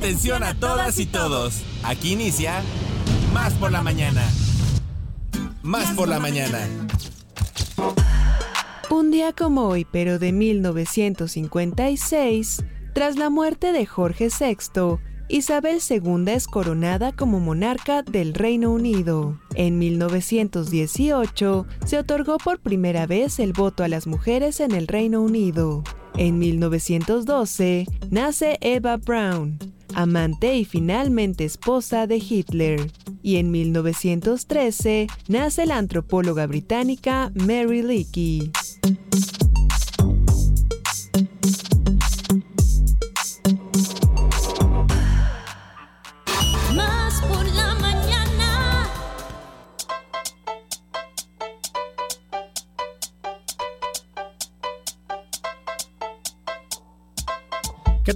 Atención a todas y todos. Aquí inicia Más por la mañana. Más por la mañana. Un día como hoy, pero de 1956, tras la muerte de Jorge VI, Isabel II es coronada como monarca del Reino Unido. En 1918 se otorgó por primera vez el voto a las mujeres en el Reino Unido. En 1912 nace Eva Braun, amante y finalmente esposa de Hitler. Y en 1913 nace la antropóloga británica Mary Leakey.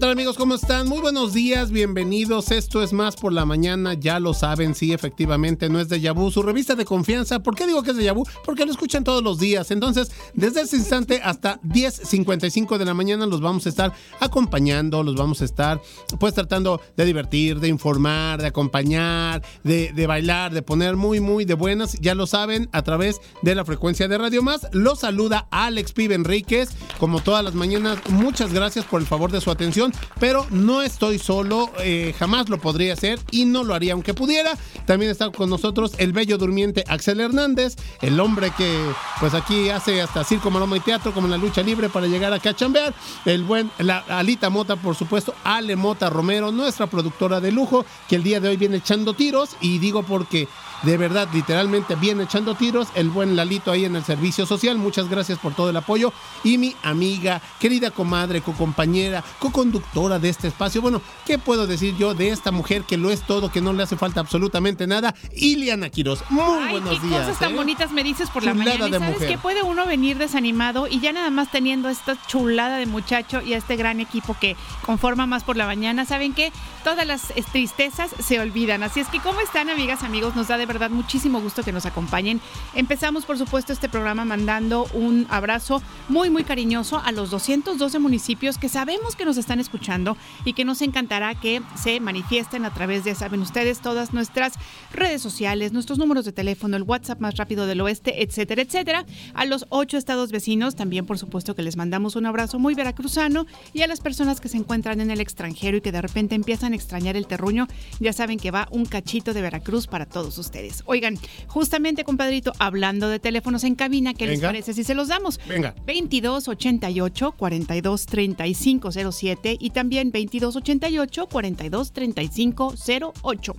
Tal amigos? ¿Cómo están? Muy buenos días, bienvenidos. Esto es Más por la Mañana, ya lo saben, sí, efectivamente, no es de Yabú, su revista de confianza. ¿Por qué digo que es de Yabú? Porque lo escuchan todos los días. Entonces, desde ese instante hasta 10.55 de la mañana los vamos a estar acompañando, los vamos a estar pues tratando de divertir, de informar, de acompañar, de, de bailar, de poner muy, muy de buenas. Ya lo saben, a través de la frecuencia de Radio Más. Los saluda Alex Pibe Enríquez, como todas las mañanas. Muchas gracias por el favor de su atención pero no estoy solo, eh, jamás lo podría hacer y no lo haría aunque pudiera. También está con nosotros el bello durmiente Axel Hernández, el hombre que pues aquí hace hasta circo, maroma y teatro como en la lucha libre para llegar acá a chambear. El buen, la Alita Mota, por supuesto, Ale Mota Romero, nuestra productora de lujo, que el día de hoy viene echando tiros y digo porque de verdad, literalmente viene echando tiros. El buen Lalito ahí en el servicio social. Muchas gracias por todo el apoyo. Y mi amiga, querida comadre, co-compañera, co-conductora de este espacio. Bueno, ¿qué puedo decir yo de esta mujer que lo es todo, que no le hace falta absolutamente nada? Iliana Quiroz. Muy Ay, buenos qué días. cosas tan ¿eh? bonitas me dices por la mañana. Y de sabes mujer. que puede uno venir desanimado y ya nada más teniendo esta chulada de muchacho y a este gran equipo que conforma más por la mañana, saben que todas las eh, tristezas se olvidan. Así es que, ¿cómo están, amigas, amigos? Nos da de verdad muchísimo gusto que nos acompañen. Empezamos, por supuesto, este programa mandando un abrazo muy, muy cariñoso a los 212 municipios que sabemos que nos están escuchando y que nos encantará que se manifiesten a través de, saben ustedes, todas nuestras redes sociales, nuestros números de teléfono, el WhatsApp más rápido del oeste, etcétera, etcétera. A los ocho estados vecinos, también por supuesto que les mandamos un abrazo muy veracruzano y a las personas que se encuentran en el extranjero y que de repente empiezan a extrañar el terruño, ya saben que va un cachito de Veracruz para todos ustedes. Oigan, justamente, compadrito, hablando de teléfonos en cabina, ¿qué les parece si se los damos? Venga. 22 88 42 35 07 y también 22 88 42 35 08.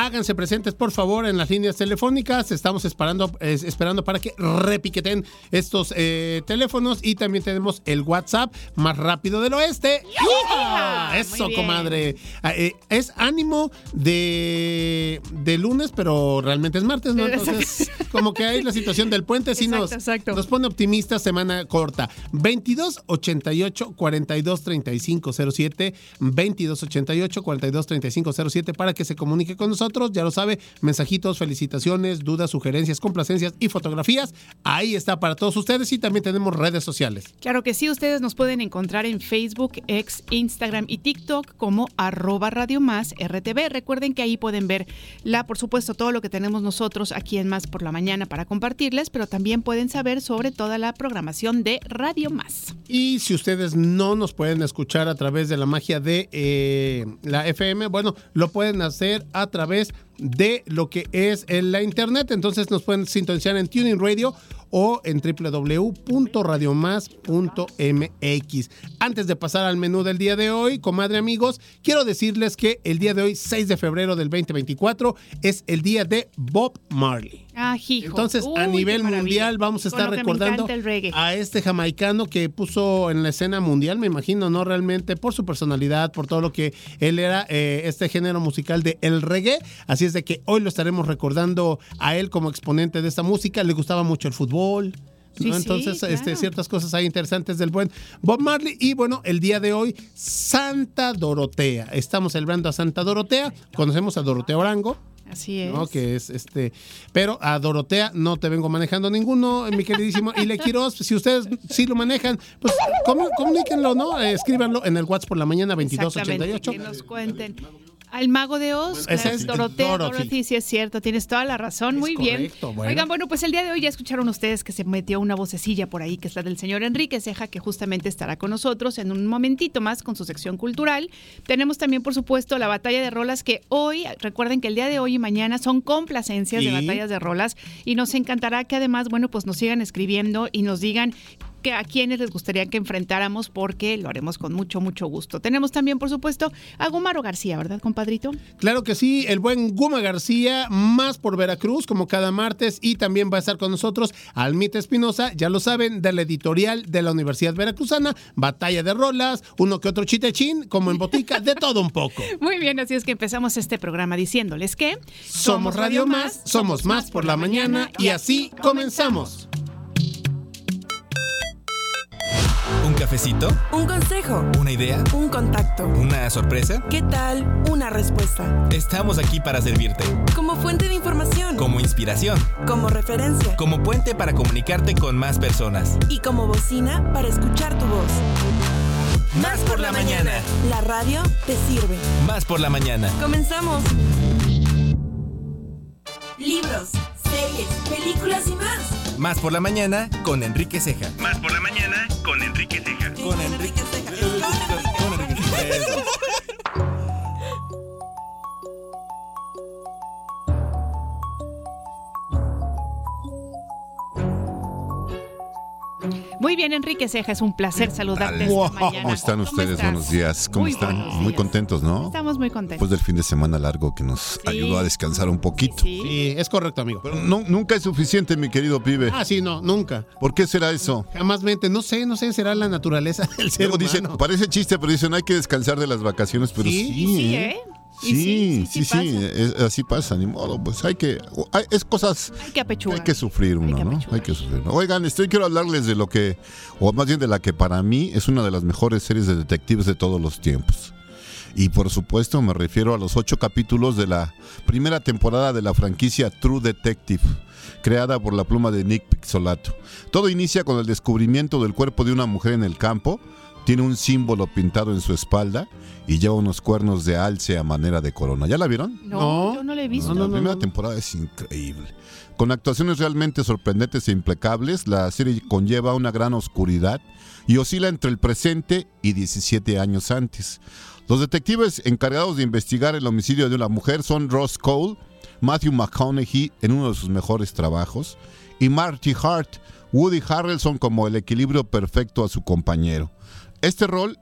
Háganse presentes, por favor, en las líneas telefónicas. Estamos esperando, es- esperando para que repiqueten estos eh, teléfonos. Y también tenemos el WhatsApp más rápido del oeste. Muy Eso, comadre. Ah, eh, es ánimo de, de lunes, pero realmente es martes, ¿no? Entonces, como que hay la situación del puente, sí Exacto, nos, exacto. nos pone optimistas semana corta. 22 88 42 35 07 22 88 42 35 07 para que se comunique con nosotros. Ya lo sabe, mensajitos, felicitaciones, dudas, sugerencias, complacencias y fotografías. Ahí está para todos ustedes y también tenemos redes sociales. Claro que sí, ustedes nos pueden encontrar en Facebook, X, Instagram y TikTok como arroba Radio Más RTV. Recuerden que ahí pueden ver la, por supuesto, todo lo que tenemos nosotros aquí en Más por la Mañana para compartirles, pero también pueden saber sobre toda la programación de Radio Más. Y si ustedes no nos pueden escuchar a través de la magia de eh, la FM, bueno, lo pueden hacer a través de lo que es la internet. Entonces nos pueden sintonizar en Tuning Radio o en www.radiomas.mx. Antes de pasar al menú del día de hoy, comadre amigos, quiero decirles que el día de hoy, 6 de febrero del 2024, es el día de Bob Marley. Ah, hijo. Entonces, Uy, a nivel mundial vamos a estar recordando a este jamaicano que puso en la escena mundial, me imagino, ¿no? Realmente por su personalidad, por todo lo que él era, eh, este género musical de el reggae. Así es de que hoy lo estaremos recordando a él como exponente de esta música. Le gustaba mucho el fútbol. ¿no? Sí, sí, Entonces, este, ciertas cosas ahí interesantes del buen Bob Marley. Y bueno, el día de hoy, Santa Dorotea. Estamos celebrando a Santa Dorotea. Conocemos a Dorotea Orango. Así es. ¿no? Que es este. Pero a Dorotea no te vengo manejando ninguno, mi queridísimo. Y le quiero, si ustedes sí lo manejan, pues comuníquenlo, ¿no? Eh, escríbanlo en el WhatsApp por la mañana Exactamente, 2288. que nos cuenten. Al mago de Oz, Ese claro, es Dorothy. Dorothy, sí es cierto, tienes toda la razón, Es muy bien. bueno. Oigan, bueno, pues el día de hoy ya escucharon ustedes que se metió una vocecilla por ahí, que es la del señor Enrique Ceja, que justamente estará con nosotros en un momentito más con su sección cultural. Tenemos también, por supuesto, la batalla de rolas, que hoy, recuerden que el día de hoy y mañana son complacencias de batallas de rolas, y nos encantará que además, bueno, pues nos sigan escribiendo y nos digan que a quienes les gustaría que enfrentáramos porque lo haremos con mucho, mucho gusto. Tenemos también, por supuesto, a Gumaro García, ¿verdad, compadrito? Claro que sí, el buen Guma García, más por Veracruz, como cada martes, y también va a estar con nosotros Almita Espinosa, ya lo saben, de la editorial de la Universidad Veracruzana, Batalla de Rolas, uno que otro chitechín, como en botica, de todo un poco. Muy bien, así es que empezamos este programa diciéndoles que Somos Radio Más, somos más por la mañana, y así comenzamos. Cafecito? Un consejo, ¿Una idea? un contacto. ¿Una sorpresa? ¿Qué tal una respuesta? Estamos aquí para servirte. Como fuente de información, Como inspiración. como referencia Como puente para comunicarte con más personas. y como bocina para escuchar tu voz. Más por la mañana. La radio te sirve. Más por la mañana. Comenzamos. Libros, series, películas y más. Más por la mañana con Enrique Ceja. Más por la mañana con Enrique Ceja. Con Enrique Con Enrique Ceja. Muy bien, Enrique Ceja, es un placer saludarte esta Wow, mañana. ¿Cómo están ustedes? Buenos días. ¿Cómo Muy están? Muy contentos, ¿no? Estamos muy contentos. Después del fin de semana largo que nos Sí. ayudó a descansar un poquito. Sí. Sí, es correcto, amigo. Pero no- nunca es suficiente, mi querido pibe. Ah, sí, no, nunca. ¿Por qué será eso? Jamás mente, no sé, no sé, será la naturaleza del ser Luego dicen, humano. parece chiste, pero dicen hay que descansar de las vacaciones, pero Sí, sí. Sí, ¿eh? Sí, sí, sí, es- así pasa, ni modo, pues hay que, hay- es cosas Hay que apechugar. Hay que sufrir uno, Hay que ¿no? Hay que sufrir. ¿no? Oigan, estoy quiero hablarles de lo que, o más bien de la que para mí es una de las mejores series de detectives de todos los tiempos. Y por supuesto me refiero a los ocho capítulos de la primera temporada de la franquicia True Detective, creada por la pluma de Nick Pixolato. Todo inicia con el descubrimiento del cuerpo de una mujer en el campo. Tiene un símbolo pintado en su espalda y lleva unos cuernos de alce a manera de corona. ¿Ya la vieron? No, No. yo no lo he visto. No, La no, primera no. temporada es increíble. Con actuaciones realmente sorprendentes e implacables, la serie conlleva una gran oscuridad y oscila entre el presente y 17 años antes. Los detectives encargados de investigar el homicidio de una mujer son Ross Cole, Matthew McConaughey en uno de sus mejores trabajos y Marty Hart, Woody Harrelson como el equilibrio perfecto a su compañero. Este rol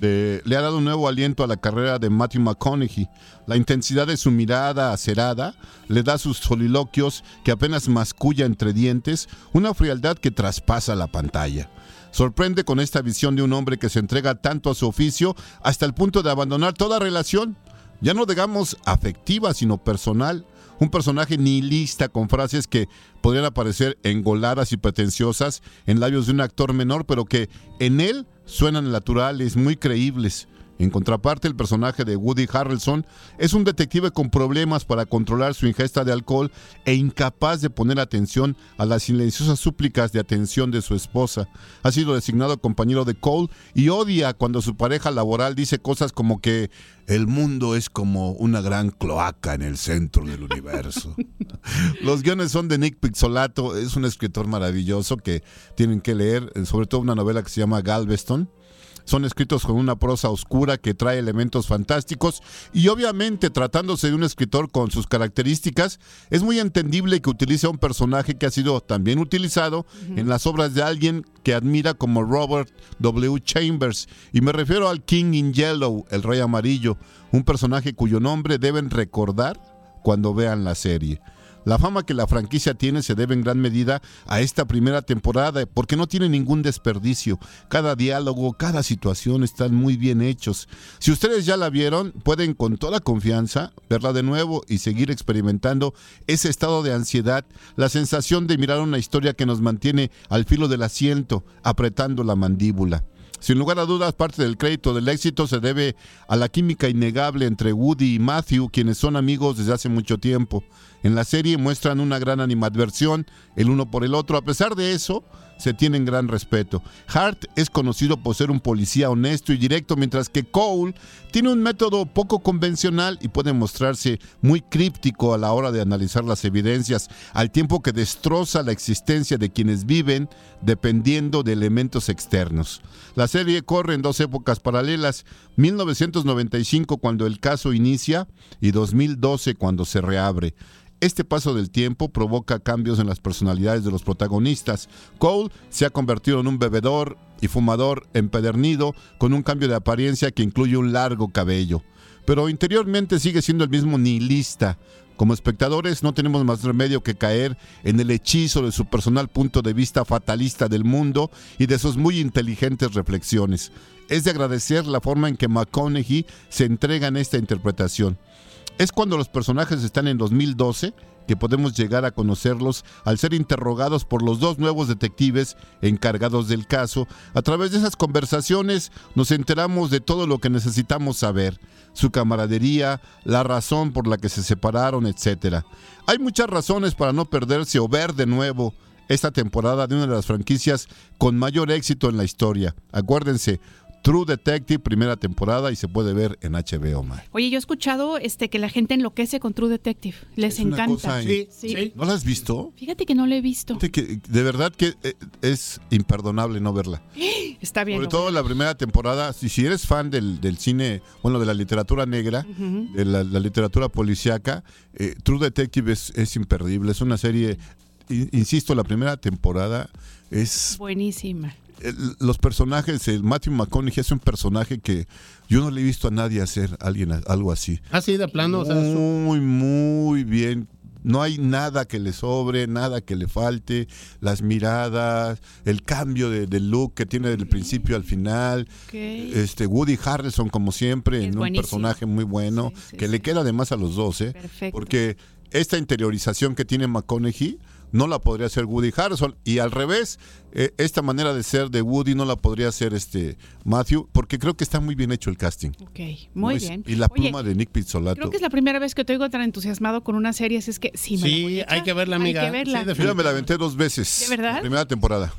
le ha dado un nuevo aliento a la carrera de Matthew McConaughey. La intensidad de su mirada acerada le da sus soliloquios que apenas masculla entre dientes una frialdad que traspasa la pantalla. Sorprende con esta visión de un hombre que se entrega tanto a su oficio hasta el punto de abandonar toda relación, ya no digamos afectiva, sino personal. Un personaje nihilista con frases que podrían aparecer engoladas y pretenciosas en labios de un actor menor, pero que en él suenan naturales, muy creíbles. En contraparte, el personaje de Woody Harrelson es un detective con problemas para controlar su ingesta de alcohol e incapaz de poner atención a las silenciosas súplicas de atención de su esposa. Ha sido designado compañero de Cole y odia cuando su pareja laboral dice cosas como que el mundo es como una gran cloaca en el centro del universo. Los guiones son de Nick Pizzolato, es un escritor maravilloso que tienen que leer, eh, sobre todo una novela que se llama Galveston. Son escritos con una prosa oscura que trae elementos fantásticos y obviamente tratándose de un escritor con sus características, es muy entendible que utilice a un personaje que ha sido también utilizado en las obras de alguien que admira como Robert W. Chambers. Y me refiero al King in Yellow, el Rey Amarillo, un personaje cuyo nombre deben recordar cuando vean la serie. La fama que la franquicia tiene se debe en gran medida a esta primera temporada porque no tiene ningún desperdicio. Cada diálogo, cada situación están muy bien hechos. Si ustedes ya la vieron, pueden con toda confianza verla de nuevo y seguir experimentando ese estado de ansiedad, la sensación de mirar una historia que nos mantiene al filo del asiento, apretando la mandíbula. Sin lugar a dudas, parte del crédito del éxito se debe a la química innegable entre Woody y Matthew, quienes son amigos desde hace mucho tiempo. En la serie muestran una gran animadversión el uno por el otro. A pesar de eso, se tienen gran respeto. Hart es conocido por ser un policía honesto y directo, mientras que Cole tiene un método poco convencional y puede mostrarse muy críptico a la hora de analizar las evidencias, al tiempo que destroza la existencia de quienes viven dependiendo de elementos externos. La serie corre en dos épocas paralelas, 1995 cuando el caso inicia y 2012 cuando se reabre. Este paso del tiempo provoca cambios en las personalidades de los protagonistas. Cole se ha convertido en un bebedor y fumador empedernido con un cambio de apariencia que incluye un largo cabello. Pero interiormente sigue siendo el mismo nihilista. Como espectadores no tenemos más remedio que caer en el hechizo de su personal punto de vista fatalista del mundo y de sus muy inteligentes reflexiones. Es de agradecer la forma en que McConaughey se entrega en esta interpretación. Es cuando los personajes están en 2012 que podemos llegar a conocerlos al ser interrogados por los dos nuevos detectives encargados del caso. A través de esas conversaciones nos enteramos de todo lo que necesitamos saber, su camaradería, la razón por la que se separaron, etc. Hay muchas razones para no perderse o ver de nuevo esta temporada de una de las franquicias con mayor éxito en la historia. Acuérdense, True Detective, primera temporada y se puede ver en HBO Max. Oye, yo he escuchado este que la gente enloquece con True Detective. Les Es una encanta. cosa Sí, Sí. sí. ¿No la has visto? Fíjate que no lo he visto. De, que- de verdad que eh, es imperdonable no verla. Está bien. Sobre todo la primera temporada, si, si eres fan del, del cine, bueno, de la literatura negra, de la, la literatura policíaca, eh, True Detective es, es imperdible. Es una serie, insisto, la primera temporada es... Buenísima. El- los personajes, el Matthew McConaughey es un personaje que yo no le he visto a nadie hacer alguien, algo así. Así de plano, o sea, Muy, muy bien. No hay nada que le sobre, nada que le falte. Las miradas, el cambio de, de look que tiene del principio al final. Este Woody Harrelson, como siempre, Es en un buenísimo. personaje muy bueno, Sí, sí, que sí. le queda además a los dos, ¿eh? Perfecto. Porque esta interiorización que tiene McConaughey no la podría hacer Woody Harrelson. Y al revés, eh, esta manera de ser de Woody no la podría hacer este Matthew, porque creo que está muy bien hecho el casting. Ok, muy bien. Y la Oye, pluma de Nick Pizzolato. Creo que es la primera vez que te oigo tan entusiasmado con una serie, así es que sí, me la Sí, voy a echar. hay que verla, amiga. Hay que verla. Sí, me la aventé dos veces. ¿De verdad? La primera temporada.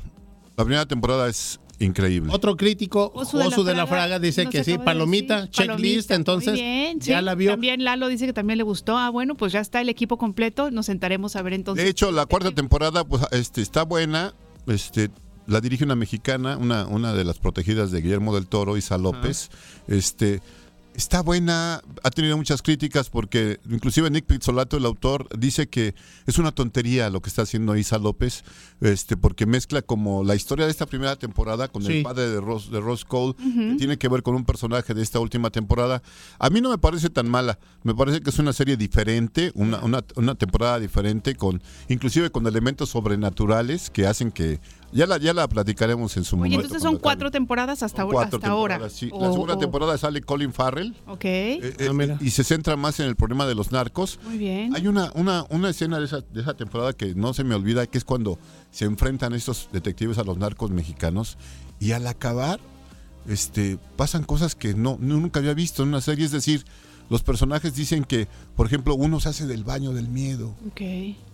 La primera temporada es increíble. Otro crítico, Oso Oso, de la de la Fraga, Fraga, dice que sí, palomita, decir. checklist, Palomita, entonces muy bien, ya sí. la vio. También Lalo dice que también le gustó. Ah, bueno, pues ya está el equipo completo. Nos sentaremos a ver entonces. De hecho, la cuarta temporada pues, este, está buena. Este, la dirige una mexicana, una, una de las protegidas de Guillermo del Toro, Isa López. Este, está buena, ha tenido muchas críticas porque inclusive Nick Pizzolato, el autor, dice que es una tontería lo que está haciendo Isa López, este, porque mezcla como la historia de esta primera temporada con Sí. el padre de Ross, de Ross Cole, que tiene que ver con un personaje de esta última temporada. A mí no me parece tan mala, me parece que es una serie diferente, una, una, una temporada diferente, con inclusive con elementos sobrenaturales que hacen que... Ya la, ya la platicaremos en su Oye, momento. entonces cuando son cuatro temporadas hasta, Son cuatro hasta ahora. temporadas, sí. O- La segunda temporada sale Colin Farrell. Ok, eh, eh, Ah, y se centra más en el problema de los narcos. muy bien. Hay una, una, una escena de esa, de esa temporada que no se me olvida, que es cuando se enfrentan estos detectives a los narcos mexicanos y al acabar este, pasan cosas que no, nunca había visto en una serie. Es decir, los personajes dicen que, por ejemplo, uno se hace del baño del miedo. Ok.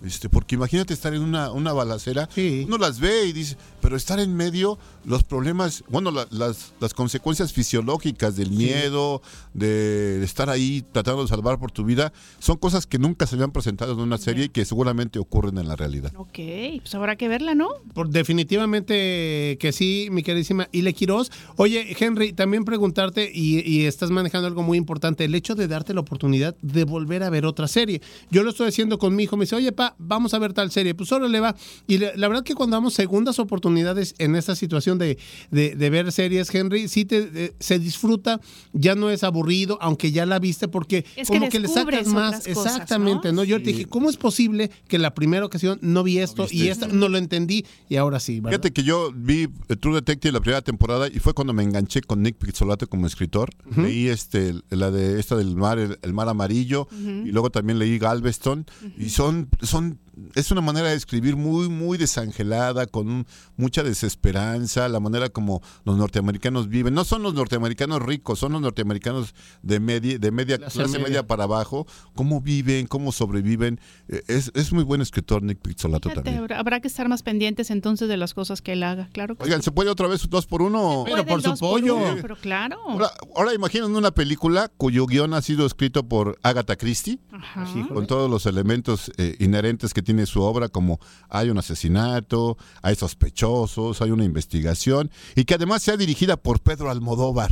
Este, porque imagínate estar en una, una balacera, Sí. uno las ve y dice, pero estar en medio, los problemas, bueno, la- las, las consecuencias fisiológicas del miedo, de, de estar ahí tratando de salvar por tu vida, son cosas que nunca se habían presentado en una serie y que seguramente ocurren en la realidad. Ok, pues habrá que verla, ¿no? Por definitivamente que sí, mi queridísima Ile Quiroz. Oye, Henry, también preguntarte, y, y estás manejando algo muy importante, el hecho de darte la oportunidad de volver a ver otra serie. Yo lo estoy haciendo con mi hijo, me dice, oye, pa, vamos a ver tal serie. Pues solo le va. Y la, la verdad que cuando damos segundas oportunidades en esta situación de, de- de ver series, Henry, sí te, de- se disfruta, ya no es aburrido, aunque ya la viste, porque Es que como que, le descubres sacas más. cosas, exactamente, ¿no? ¿no? Yo te dije, ¿cómo es posible que la primera ocasión no vi esto y esta no lo entendí y ahora sí, ¿verdad? Fíjate que yo vi eh, True Detective la primera temporada y fue cuando me enganché con Nick Pizzolato como escritor. Leí este, la de esta del mar, el, el mar amarillo, y luego también leí Galveston. Y son, son es una manera de escribir muy, muy desangelada, con mucha desesperanza, la manera como los norteamericanos viven. No son los norteamericanos ricos, son los norteamericanos de media, de media Clase clase, media. media. para abajo, cómo viven, cómo sobreviven. Eh, Es, es muy buen escritor Nick Pizzolato Fíjate, también. habrá, habrá que estar más pendientes entonces de las cosas que él haga, claro. que Oigan, ¿se puede otra vez dos por uno? Pero por su pollo. uno, pero claro. Ahora, ahora imaginen una película cuyo guion ha sido escrito por Agatha Christie. Ajá. con todos los elementos eh, inherentes que tiene su obra, como hay un asesinato, hay sospechosos, hay una investigación, y que además sea dirigida por Pedro Almodóvar.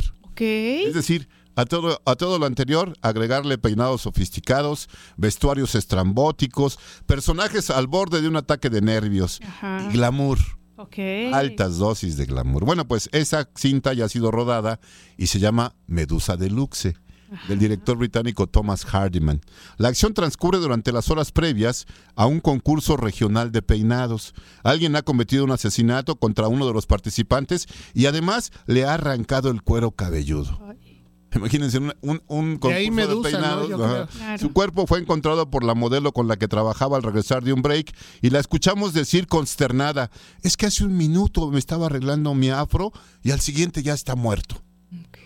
Es decir, a todo, a todo lo anterior, agregarle peinados sofisticados, vestuarios estrambóticos, personajes al borde de un ataque de nervios, Ajá. y glamour. Altas dosis de glamour. Bueno, pues esa cinta ya ha sido rodada y se llama Medusa Deluxe, del director británico Thomas Hardiman. La acción transcurre durante las horas previas a un concurso regional de peinados. Alguien ha cometido un asesinato contra uno de los participantes y además le ha arrancado el cuero cabelludo. Imagínense un, concurso de peinados. Claro. Su cuerpo fue encontrado por la modelo con la que trabajaba al regresar de un break y la escuchamos decir consternada, es que hace un minuto me estaba arreglando mi afro y al siguiente ya está muerto.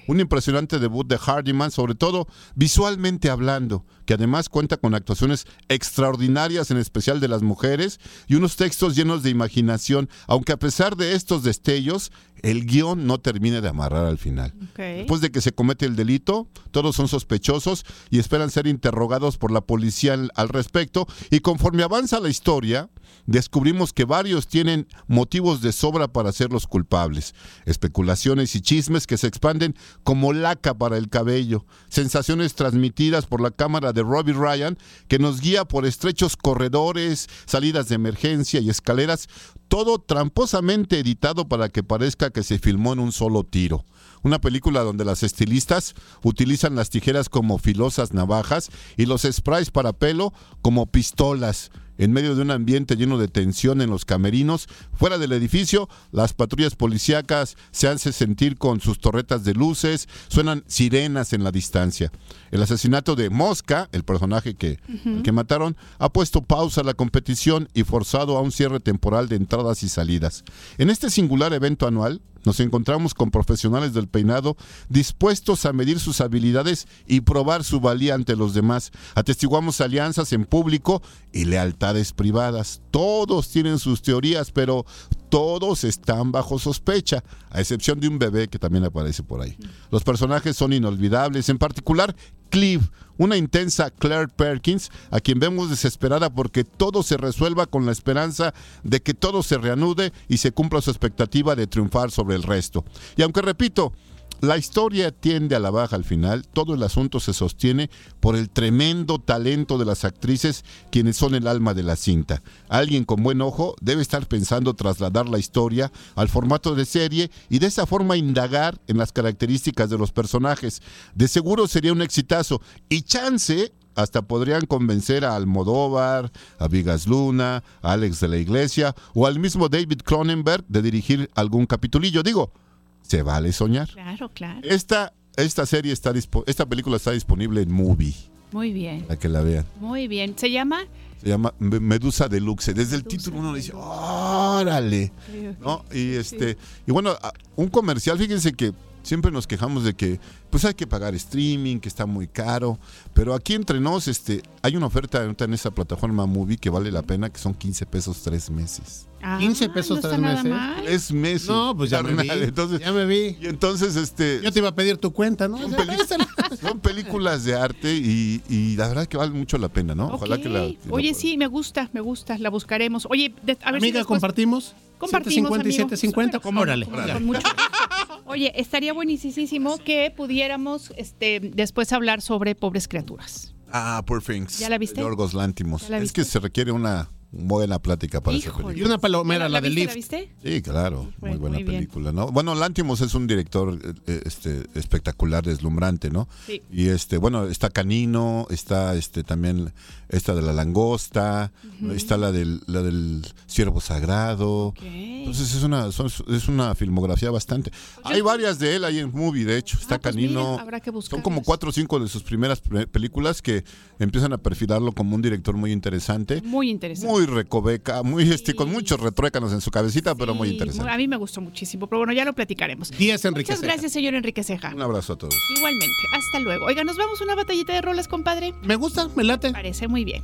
Un impresionante debut de Hardiman, sobre todo visualmente hablando, que además cuenta con actuaciones extraordinarias, en especial de las mujeres, y unos textos llenos de imaginación, aunque a pesar de estos destellos, el guion no termina de amarrar al final. Después de que se comete el delito, todos son sospechosos y esperan ser interrogados por la policía al respecto. Y conforme avanza la historia, descubrimos que varios tienen motivos de sobra para ser los culpables. Especulaciones y chismes que se expanden como laca para el cabello. Sensaciones transmitidas por la cámara de Robbie Ryan que nos guía por estrechos corredores, salidas de emergencia y escaleras. Todo tramposamente editado para que parezca que se filmó en un solo tiro. Una película donde las estilistas utilizan las tijeras como filosas navajas y los sprays para pelo como pistolas. En medio de un ambiente lleno de tensión en los camerinos, fuera del edificio, las patrullas policíacas se hacen sentir con sus torretas de luces, suenan sirenas en la distancia. El asesinato de Mosca, el personaje que, que mataron, ha puesto pausa a la competición y forzado a un cierre temporal de entradas y salidas. En este singular evento anual, nos encontramos con profesionales del peinado dispuestos a medir sus habilidades y probar su valía ante los demás. Atestiguamos alianzas en público y lealtades privadas. Todos tienen sus teorías, pero todos están bajo sospecha, a excepción de un bebé que también aparece por ahí. Los personajes son inolvidables, en particular Cleve, una intensa Claire Perkins, a quien vemos desesperada porque todo se resuelva con la esperanza de que todo se reanude y se cumpla su expectativa de triunfar sobre el resto. Y aunque repito, la historia tiende a la baja al final, todo el asunto se sostiene por el tremendo talento de las actrices quienes son el alma de la cinta. Alguien con buen ojo debe estar pensando trasladar la historia al formato de serie y de esa forma indagar en las características de los personajes. De seguro sería un exitazo y chance hasta podrían convencer a Almodóvar, a Vigas Luna, a Alex de la Iglesia o al mismo David Cronenberg de dirigir algún capitulillo. Digo, se vale soñar. Claro, claro. Esta, esta serie está esta película está disponible en Movie, Muy bien. para que la vean. Muy bien. ¿Se llama? Se llama Me- Medusa Deluxe. Desde el título uno dice, órale. ¿No? Y este, y bueno, un comercial, fíjense que siempre nos quejamos de que pues hay que pagar streaming, que está muy caro, pero aquí entre nos este hay una oferta en esa plataforma Movie que vale la pena, que son 15 pesos tres meses. Ah, 15 pesos no tres meses. mal. Es meses. No, pues ya me vi. Entonces, ya me vi. y entonces este Yo te iba a pedir tu cuenta, ¿no? Son, películas de arte y, y la verdad que vale mucho la pena, ¿no? Ojalá que la. Oye, sí, me gusta, me gusta. La buscaremos. Oye, de- a ver si Amiga, después- compartimos. Compartimos, 750 y amigo. 750. Pero con- Órale. con- con mucho- Oye, estaría buenísimo que pudiéramos este, después hablar sobre pobres criaturas. Ah, Poor Things. ¿Ya la viste? Yorgos Lántimos. ¿Ya la Es que se requiere una buena plática para esa película. Y una palomera, la, ¿La viste, lift. ¿La viste? Sí, claro, muy buena muy película, ¿no? Bueno, Lántimos es un director eh, eh, este, espectacular, deslumbrante, ¿no? Sí. Y este, bueno, está Canino, está este también esta de la langosta, está la del, la del ciervo sagrado. Ok. Entonces es una, son- es una filmografía bastante. Hay varias de él ahí en movie, de hecho. Está Ah, pues Canino. habrá que son como cuatro o cinco de sus primeras pe- películas que empiezan a perfilarlo como un director muy interesante. Muy interesante. Muy muy recoveca, muy este, con muchos retruécanos en su cabecita, pero muy interesante. A mí me gustó muchísimo, pero bueno, ya lo platicaremos. 10 Enrique Muchas Ceja. gracias, señor Enrique Ceja. Un abrazo a todos. Igualmente, hasta luego. Oiga, nos vamos a una batallita de rolas, compadre. Me gusta, me late. Parece muy bien.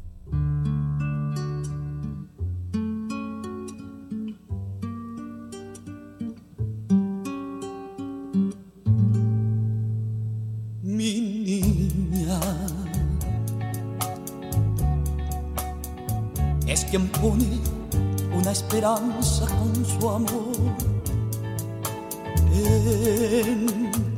Quien pone una esperanza con su amor. En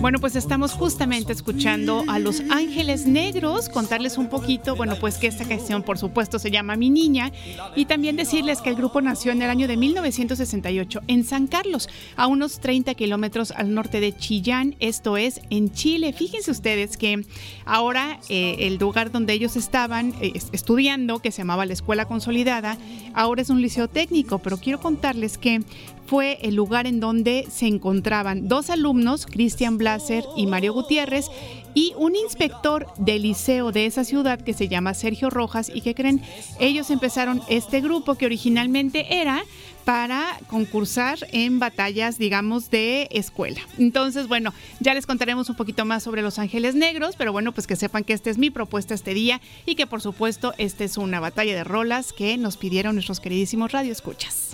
Bueno, pues estamos justamente escuchando a Los Ángeles Negros, contarles un poquito, bueno, pues que esta canción por supuesto se llama Mi Niña y también decirles que el grupo nació en el año de 1968 en San Carlos, a unos 30 kilómetros al norte de Chillán, esto es en Chile. Fíjense ustedes que ahora eh, el lugar donde ellos estaban eh, es- estudiando, que se llamaba la Escuela Consolidada, ahora es un liceo técnico, pero quiero contarles que fue el lugar en donde se encontraban dos alumnos, Cristian Blaser y Mario Gutiérrez, y un inspector del liceo de esa ciudad que se llama Sergio Rojas y que creen, ellos empezaron este grupo que originalmente era para concursar en batallas, digamos, de escuela. Entonces, bueno, ya les contaremos un poquito más sobre Los Ángeles Negros, pero bueno, pues que sepan que esta es mi propuesta este día y que por supuesto esta es una batalla de rolas que nos pidieron nuestros queridísimos radioescuchas.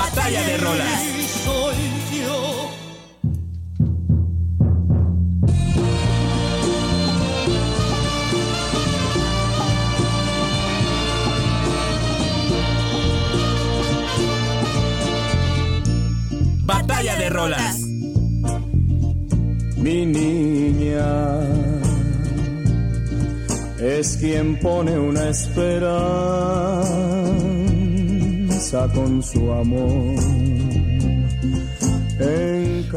Batalla de rolas. Soy yo. Batalla de rolas. Mi niña es quien pone una esperanza con su amor.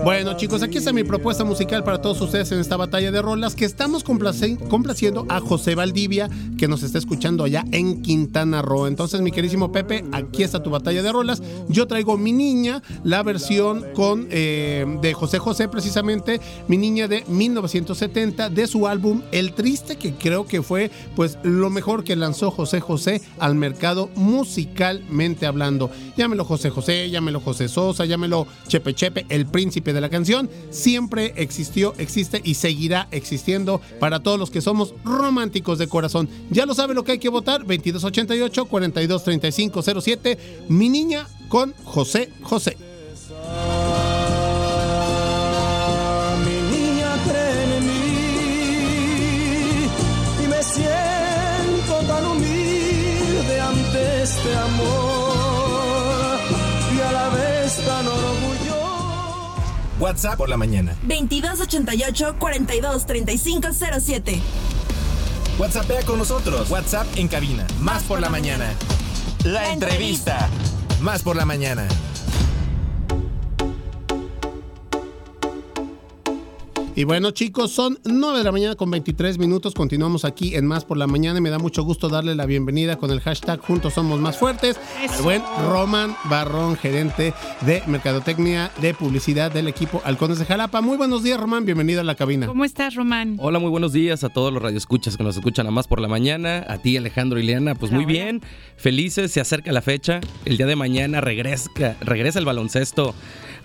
Bueno, chicos, aquí está mi propuesta musical para todos ustedes en esta batalla de rolas que estamos complaci- complaciendo a José Valdivia que nos está escuchando allá en Quintana Roo. Entonces, mi queridísimo Pepe, aquí está tu batalla de rolas. Yo traigo Mi Niña, la versión con eh, de José José precisamente, Mi Niña de 1970 de su álbum El Triste, que creo que fue pues lo mejor que lanzó José José al mercado musicalmente hablando. Llámelo José José, llámelo José Sosa, llámelo Chepe Chepe, el príncipe de la canción. Siempre existió, existe y seguirá existiendo para todos los que somos románticos de corazón. Ya lo sabe lo que hay que votar, 2288 423507 Mi niña con José José. WhatsApp por la mañana. 2288-423507. WhatsAppea con nosotros. WhatsApp en cabina. Más por la mañana. La entrevista. Más por la mañana. Y bueno, chicos, son 9 de la mañana con 23 minutos. Continuamos aquí en Más por la Mañana y me da mucho gusto darle la bienvenida con el hashtag Juntos Somos Más Fuertes. Eso. El buen Roman Barrón, gerente de Mercadotecnia de Publicidad del equipo Halcones de Jalapa. Muy buenos días, Román. Bienvenido a la cabina. ¿Cómo estás, Román? Hola, muy buenos días a todos los radioescuchas que nos escuchan a más por la mañana. A ti, Alejandro y Leana, pues muy bien. Felices, se acerca la fecha. El día de mañana regresa, regresa el baloncesto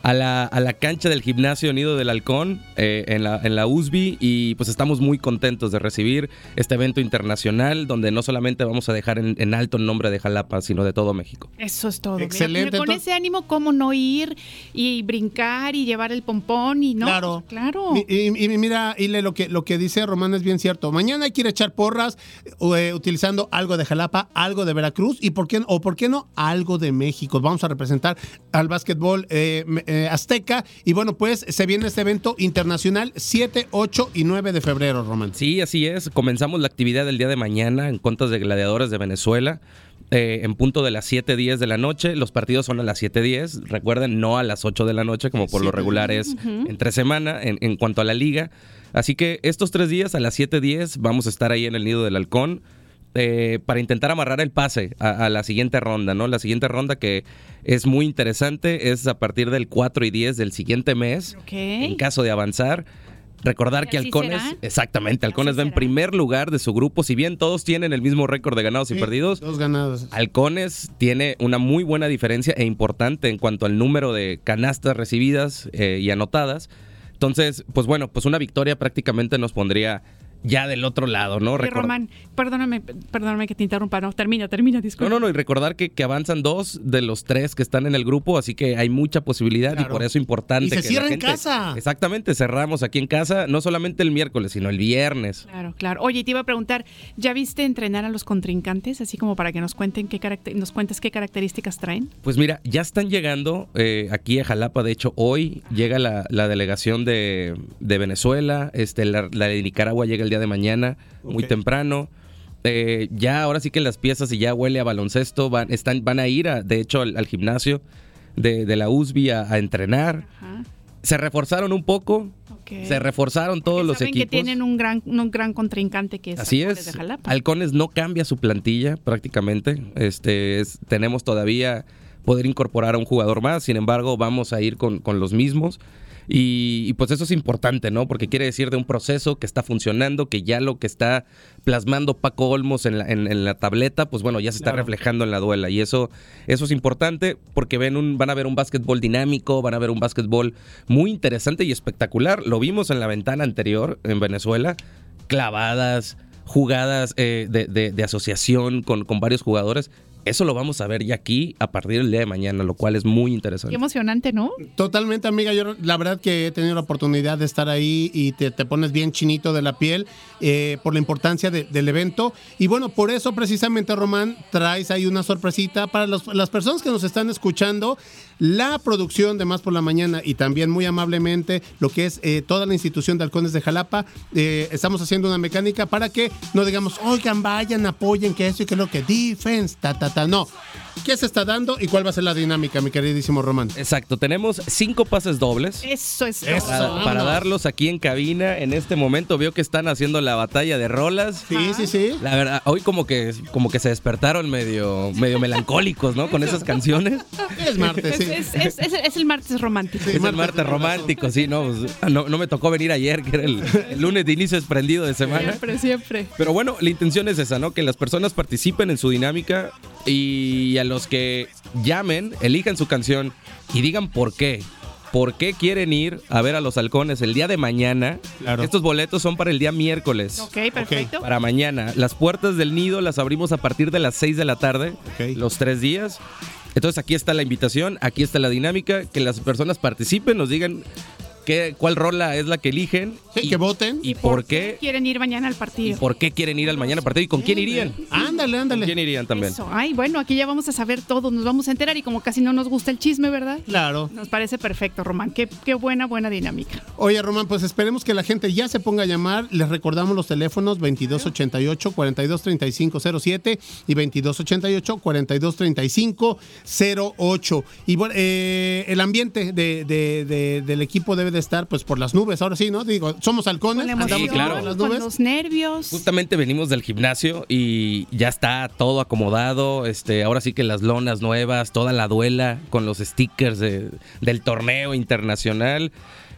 a la, a la cancha del gimnasio Nido del Halcón eh, en, la, en la USB y pues estamos muy contentos de recibir este evento internacional donde no solamente vamos a dejar en, en alto el nombre de Jalapa, sino de todo México. Eso es todo. Mira, Excelente, Con entonces- ese ánimo, ¿cómo no ir y brincar y llevar el pompón y no? Claro. Claro. Y, y- y mira, Ile, lo que, lo que dice Román es bien cierto. Mañana hay que ir a echar porras eh, utilizando algo de Jalapa, algo de Veracruz y por qué, o por qué no algo de México. Vamos a representar al básquetbol eh, eh, Azteca. Y bueno, pues se viene este evento internacional 7, 8 y 9 de febrero, Román. Sí, así es. Comenzamos la actividad del día de mañana en contas de gladiadores de Venezuela. eh, en punto de las 7.10 de la noche. Los partidos son a las 7.10. Recuerden, no a las 8 de la noche, como por lo regular es entre semana en, en cuanto a la liga. Así que estos tres días a las 7.10 vamos a estar ahí en el Nido del Halcón. Eh, para intentar amarrar el pase a, a la siguiente ronda, ¿no? La siguiente ronda que es muy interesante es a partir del 4 y 10 del siguiente mes, Ok. en caso de avanzar. Recordar ¿Y que Halcones, será? exactamente, Halcones va en primer lugar de su grupo, si bien todos tienen el mismo récord de ganados y perdidos, Dos ganados. Halcones tiene una muy buena diferencia e importante en cuanto al número de canastas recibidas eh, y anotadas. Entonces, pues bueno, pues una victoria prácticamente nos pondría ya del otro lado, ¿no? Record- Román, perdóname, perdóname que te interrumpa. No, termina, termina, No, disculpa. no, no, y recordar que, que avanzan dos de los tres que están en el grupo, así que hay mucha posibilidad Claro. y por eso importante. Y se que la cierra en casa. Exactamente, cerramos aquí en casa, no solamente el miércoles, sino el viernes. Claro, claro. Oye, te iba a preguntar, ¿ya viste entrenar a los contrincantes? Así como para que nos cuenten qué caracter- nos cuentes qué características traen. Pues mira, ya están llegando eh, aquí a Jalapa. De hecho, hoy llega la, la delegación de, de Venezuela. Este, la, la de Nicaragua llega el día de mañana, muy temprano. Eh, ya ahora sí que las piezas y ya huele a baloncesto. Van, están, van a ir, a- de hecho, al, al gimnasio de, de la USB a, a entrenar. Ajá. Se reforzaron un poco. Se reforzaron todos Porque los saben equipos. que tienen un gran, un gran contrincante que es Así Halcones es. de Jalapa. Halcones no cambia su plantilla prácticamente. Este es- tenemos todavía poder incorporar a un jugador más. Sin embargo, vamos a ir con, con los mismos. Y, y, pues eso es importante, ¿no? Porque quiere decir de un proceso que está funcionando, que ya lo que está plasmando Paco Olmos en la, en, en la tableta, pues bueno, ya se está Claro. reflejando en la duela. Y eso, eso es importante porque ven un, van a ver un básquetbol dinámico, van a ver un básquetbol muy interesante y espectacular. Lo vimos en la ventana anterior en Venezuela, clavadas, jugadas eh, de, de- de asociación con, con varios jugadores. Eso lo vamos a ver ya aquí a partir del día de mañana, lo cual es muy Qué interesante. emocionante, ¿no? Totalmente, amiga. Yo la verdad que he tenido la oportunidad de estar ahí y te, te pones bien chinito de la piel eh, por la importancia de- del evento. Y bueno, por eso precisamente, Román, traes ahí una sorpresita para los- las personas que nos están escuchando. La producción de Más por la Mañana y también muy amablemente lo que es eh, toda la institución de Halcones de Jalapa, eh, estamos haciendo una mecánica para que no digamos, oigan, vayan, apoyen, que eso y que lo que defense, ta, ta, ta. No. ¿Qué se está dando y cuál va a ser la dinámica, mi queridísimo Román? Exacto, tenemos cinco pases dobles. Eso es Eso. Para, para darlos aquí en cabina en este momento veo que están haciendo la batalla de rolas. Sí, sí, sí. La verdad, hoy como que como que se despertaron medio medio melancólicos, ¿no? Con esas canciones. Es martes, sí. Es, es- es- es el martes romántico. es el martes romántico, sí, no, pues, no, no me tocó venir ayer, que era el, el lunes de inicio desprendido de semana. Siempre, siempre. Pero bueno, la intención es esa, ¿no? Que las personas participen en su dinámica y a los que llamen, elijan su canción y digan por qué. ¿Por qué quieren ir a ver a los halcones el día de mañana? Claro. Estos boletos son para el día miércoles. Ok, perfecto. Para mañana. Las puertas del nido las abrimos a partir de las 6 de la tarde, los tres días. Entonces aquí está la invitación, aquí está la dinámica, que las personas participen, nos digan qué, cuál rola es la que eligen Sí, y, que voten. y por qué quieren ir mañana al y partido? por qué quieren ir al mañana partido y con quién irían. Ándale, ¿Con ándale. quién irían también? Eso. Ay, bueno, aquí ya vamos a saber todo, nos vamos a enterar y como casi no nos gusta el chisme, ¿verdad? Claro. Nos parece perfecto, Román. Qué, qué buena, buena dinámica. Oye, Román, pues esperemos que la gente ya se ponga a llamar. Les recordamos los teléfonos 2288 423507 y 2288 423508. Y bueno, eh, el ambiente de- de- de- del equipo debe de estar pues por las nubes. Ahora sí, ¿no? Digo, somos halcones, Con la andamos emoción, claro. por las con nubes. los nervios. Justamente venimos del gimnasio y ya está todo acomodado. Este, ahora sí que las lonas nuevas, toda la duela con los stickers de- del torneo internacional.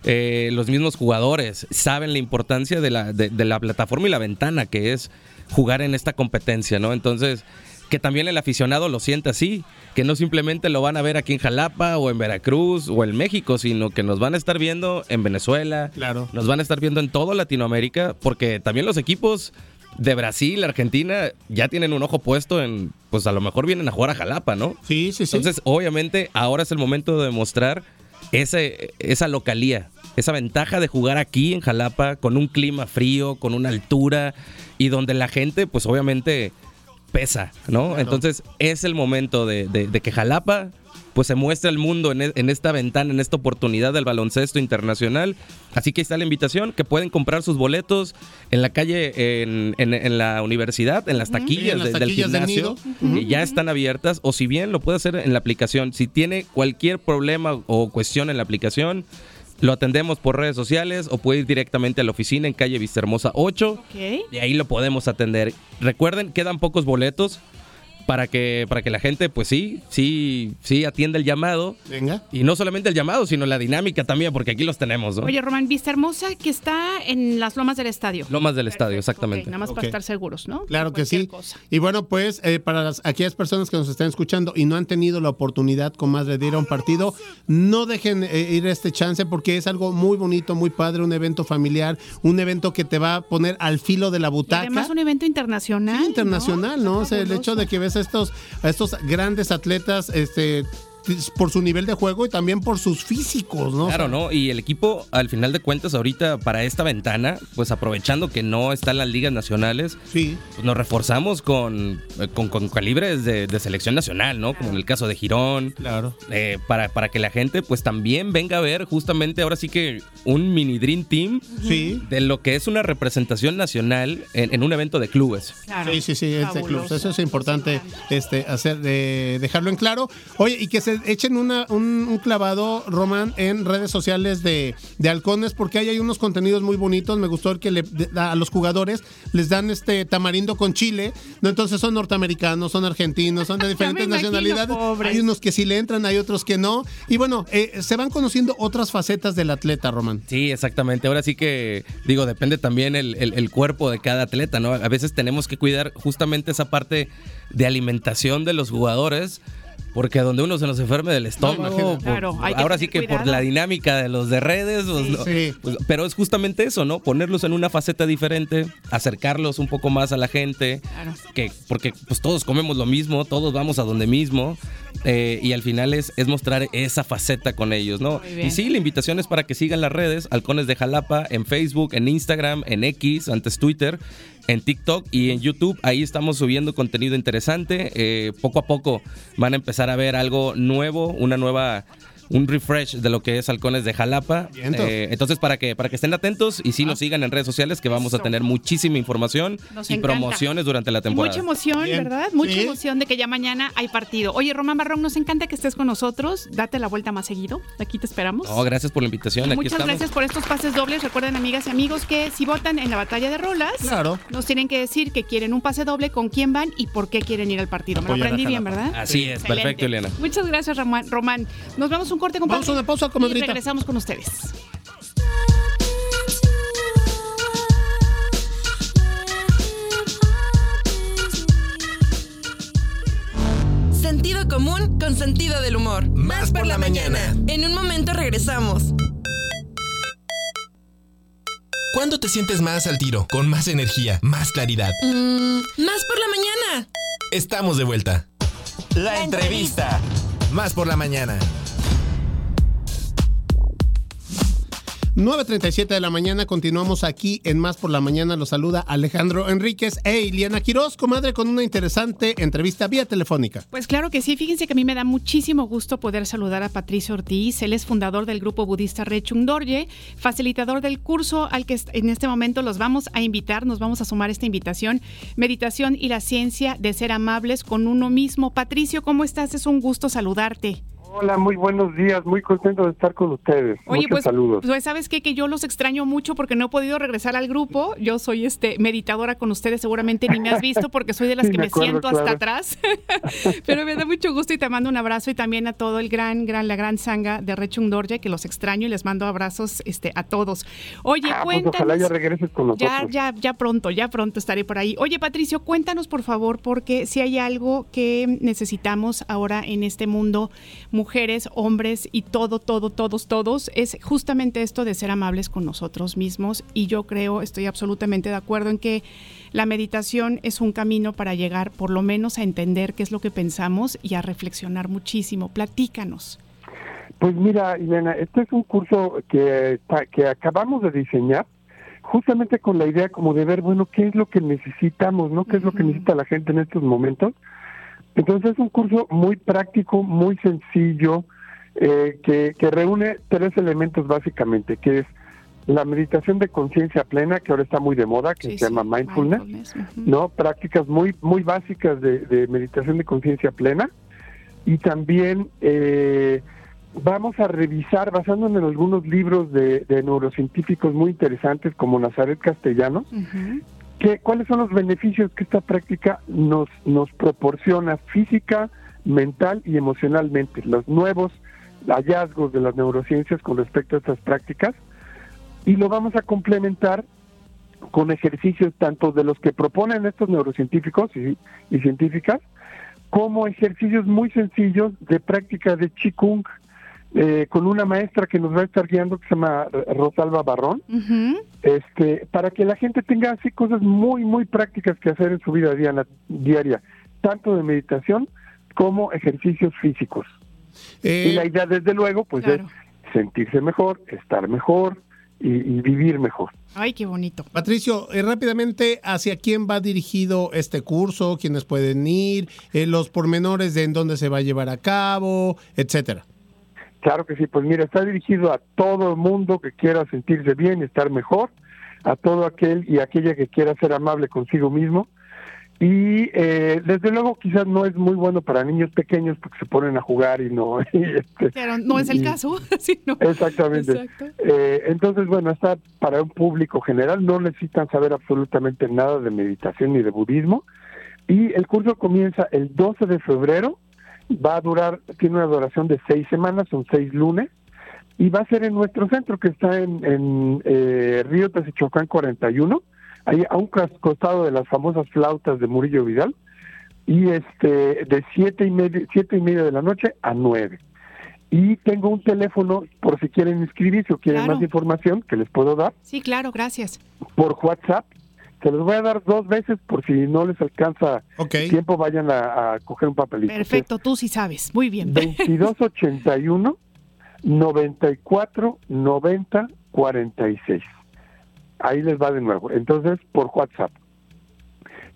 Eh, los mismos jugadores saben la importancia de la, de, de la plataforma y la ventana que es jugar en esta competencia, ¿no? Entonces, que también el aficionado lo siente así, que no simplemente lo van a ver aquí en Jalapa o en Veracruz o en México, sino que nos van a estar viendo en Venezuela, Claro. nos van a estar viendo en toda Latinoamérica, porque también los equipos de Brasil, Argentina, ya tienen un ojo puesto en, pues a lo mejor vienen a jugar a Jalapa, ¿no? Sí, sí, sí. Entonces, obviamente, ahora es el momento de demostrar ese, esa localía, esa ventaja de jugar aquí en Jalapa, con un clima frío, con una altura, y donde la gente, pues obviamente, pesa, ¿no? Entonces, es el momento de, de- de que Jalapa pues se muestra al mundo en, e- en esta ventana, en esta oportunidad del baloncesto internacional. Así que ahí está la invitación, que pueden comprar sus boletos en la calle, en, en- en la universidad, en las Sí, en taquillas, las de- del gimnasio, que ya están abiertas, o si bien lo puede hacer en la aplicación. Si tiene cualquier problema o cuestión en la aplicación, lo atendemos por redes sociales o puede ir directamente a la oficina en calle Vistahermosa 8. Ok. Y ahí lo podemos atender. Recuerden, quedan pocos boletos para que, para que la gente, pues sí, sí, sí atienda el llamado. Venga. Y no solamente el llamado, sino la dinámica también, porque aquí los tenemos, ¿no? Oye, Román, Vista Hermosa, que está en las lomas del estadio. Lomas del estadio, exactamente. nada más para estar seguros, ¿no? Claro que sí. cosa. Y bueno, pues eh, para las, aquellas personas que nos están escuchando y no han tenido la oportunidad con más de ir a un partido, no dejen eh, ir a este chance porque es algo muy bonito, muy padre, un evento familiar, un evento que te va a poner al filo de la Y butaca. además un evento internacional. Sí, internacional, ¿no? O sea, el hecho de que ves a estos, a estos grandes atletas, este por su nivel de juego y también por sus físicos, ¿no? Claro, ¿no? Y el equipo, al final de cuentas, ahorita para esta ventana, pues aprovechando que no están las ligas nacionales, Sí. pues nos reforzamos con, eh, con, con calibres de, de selección nacional, ¿no? Como en el caso de Girón. Claro. eh, para, para que la gente, pues también venga a ver justamente ahora sí que un mini Dream Team Sí. de lo que es una representación nacional en, en un evento de clubes. Claro. Sí, sí, sí, club. Fabuloso. Eso es importante este, hacer, de, dejarlo en claro. Oye, y que se echen una, un, un clavado, Román, en redes sociales de, de halcones, porque ahí hay unos contenidos muy bonitos. Me gustó el que le, de- a los jugadores les dan este tamarindo con chile. ¿no? Entonces son norteamericanos, son argentinos, son de diferentes imagino, nacionalidades. pobres. Hay unos que sí le entran, hay otros que no. Y bueno, eh, se van conociendo otras facetas del atleta, Román. Sí, exactamente. Ahora sí que, digo, depende también el, el- el cuerpo de cada atleta, ¿no? A veces tenemos que cuidar justamente esa parte de alimentación de los jugadores. Porque donde uno se nos enferme del estómago, imagínate. por- Claro, hay que ahora sí que por la dinámica de los de redes, pues, no- Sí. pues, pero es justamente eso, ¿no? Ponerlos en una faceta diferente, acercarlos un poco más a la gente, Claro. que porque pues todos comemos lo mismo, todos vamos a donde mismo, eh, y al final es, es mostrar esa faceta con ellos, ¿no? Y sí, la invitación es para que sigan las redes, Halcones de Jalapa, en Facebook, en Instagram, en X, antes Twitter, en TikTok y en YouTube. Ahí estamos subiendo contenido interesante. Eh, poco a poco van a empezar a ver algo nuevo, una nueva un refresh de lo que es Halcones de Jalapa. Eh, entonces, para que, para que estén atentos y sí nos sigan en redes sociales, que vamos a tener muchísima información Nos y encanta. promociones durante la Y temporada. Mucha emoción, Bien. ¿verdad? Mucha Sí. emoción de que ya mañana hay partido. Oye, Román Barrón, nos encanta que estés con nosotros. Date la vuelta más seguido. Aquí te esperamos. No, gracias por la invitación. Aquí Muchas estamos. gracias por estos pases dobles. Recuerden, amigas y amigos, que si votan en la batalla de rolas, Claro. nos tienen que decir que quieren un pase doble, con quién van y por qué quieren ir al partido. Me lo Apoyar aprendí bien. ¿verdad? Así es, Excelente. perfecto, Eliana. Muchas gracias, Román. Román. Nos vamos a un corte, compadre. Vamos a una pausa, Y comadrita. regresamos con ustedes. Sentido común con sentido del humor. Más por la mañana. En un momento regresamos. ¿Cuándo te sientes más al tiro? Con más energía, más claridad. Mm, más por la mañana. Estamos de vuelta. La entrevista. Más por la mañana. 9.37 de la mañana, continuamos aquí en Más por la Mañana. Los saluda Alejandro Enríquez e Iliana Quiroz, comadre, con una interesante entrevista vía telefónica. Pues claro que sí, fíjense que a mí me da muchísimo gusto poder saludar a Patricio Ortiz, él es fundador del grupo budista Rechung Dorje, facilitador del curso al que en este momento los vamos a invitar, nos vamos a sumar esta invitación, Meditación y la ciencia de ser amables con uno mismo. Patricio, ¿cómo estás? Es un gusto saludarte. Hola, muy buenos días, muy contento de estar con ustedes. Oye, Muchos pues, saludos. pues sabes qué? que yo los extraño mucho porque no he podido regresar al grupo. Yo soy este meditadora con ustedes, seguramente ni me has visto porque soy de las Sí, que me acuerdo, siento hasta claro. atrás. Pero me da mucho gusto y te mando un abrazo y también a todo el gran, gran, la gran sanga de Rechung Dorje, que los extraño y les mando abrazos este, a todos. Oye, Ah, pues cuéntanos. ojalá ya regreses con nosotros. Ya, ya, ya pronto, ya pronto estaré por ahí. Oye, Patricio, cuéntanos por favor, porque si hay algo que necesitamos ahora en este mundo, mujeres, hombres y todo, todo, todos, todos, es justamente esto de ser amables con nosotros mismos. Y yo creo, estoy absolutamente de acuerdo en que la meditación es un camino para llegar por lo menos a entender qué es lo que pensamos y a reflexionar muchísimo. Platícanos. Pues mira, Elena, este es un curso que, está- que acabamos de diseñar justamente con la idea como de ver, bueno, qué es lo que necesitamos, ¿no? ¿Qué es lo que necesita la gente en estos momentos? Entonces es un curso muy práctico, muy sencillo, eh, que, que reúne tres elementos básicamente, que es la meditación de conciencia plena, que ahora está muy de moda, que Sí, se sí, llama mindfulness. ¿no? Prácticas muy, muy básicas de, de meditación de conciencia plena. Y también eh, vamos a revisar, basándonos en algunos libros de, de neurocientíficos muy interesantes, como Nazaret Castellanos, Ujú. Que, cuáles son los beneficios que esta práctica nos, nos proporciona física, mental y emocionalmente, los nuevos hallazgos de las neurociencias con respecto a estas prácticas, y lo vamos a complementar con ejercicios tanto de los que proponen estos neurocientíficos y, y científicas, como ejercicios muy sencillos de práctica de Qigong, eh, con una maestra que nos va a estar guiando que se llama Rosalba Barrón, este, para que la gente tenga así cosas muy, muy prácticas que hacer en su vida diana- diaria, tanto de meditación como ejercicios físicos. Eh, y la idea, desde luego, pues Claro. es sentirse mejor, estar mejor y, y vivir mejor. Ay, qué bonito. Patricio, eh, rápidamente, ¿hacia quién va dirigido este curso? ¿Quiénes pueden ir? Eh, los pormenores de en dónde se va a llevar a cabo, etcétera. Claro que sí, pues mira, está dirigido a todo el mundo que quiera sentirse bien y estar mejor, a todo aquel y aquella que quiera ser amable consigo mismo. Y eh, desde luego quizás no es muy bueno para niños pequeños porque se ponen a jugar y no... y, este, Pero no es el y- caso. Sí, no. Exactamente. Exacto. Eh, entonces, bueno, está para un público general, no necesitan saber absolutamente nada de meditación ni de budismo. Y el curso comienza el 12 de febrero, va a durar, tiene una duración de seis semanas, son seis lunes, y va a ser en nuestro centro que está en, en eh, Río Tezichocán 41, ahí a un cos- costado de las famosas flautas de Murillo Vidal, y este de siete y media, siete y media de la noche a nueve. Y tengo un teléfono por si quieren inscribirse o quieren Claro. más información que les puedo dar Sí, claro, gracias. por WhatsApp. Se los voy a dar dos veces por si no les alcanza Ok. tiempo, vayan a, a coger un papelito. Perfecto, tú sí sabes. Muy bien. 2281 94 90 46. Ahí les va de nuevo. Entonces, por WhatsApp.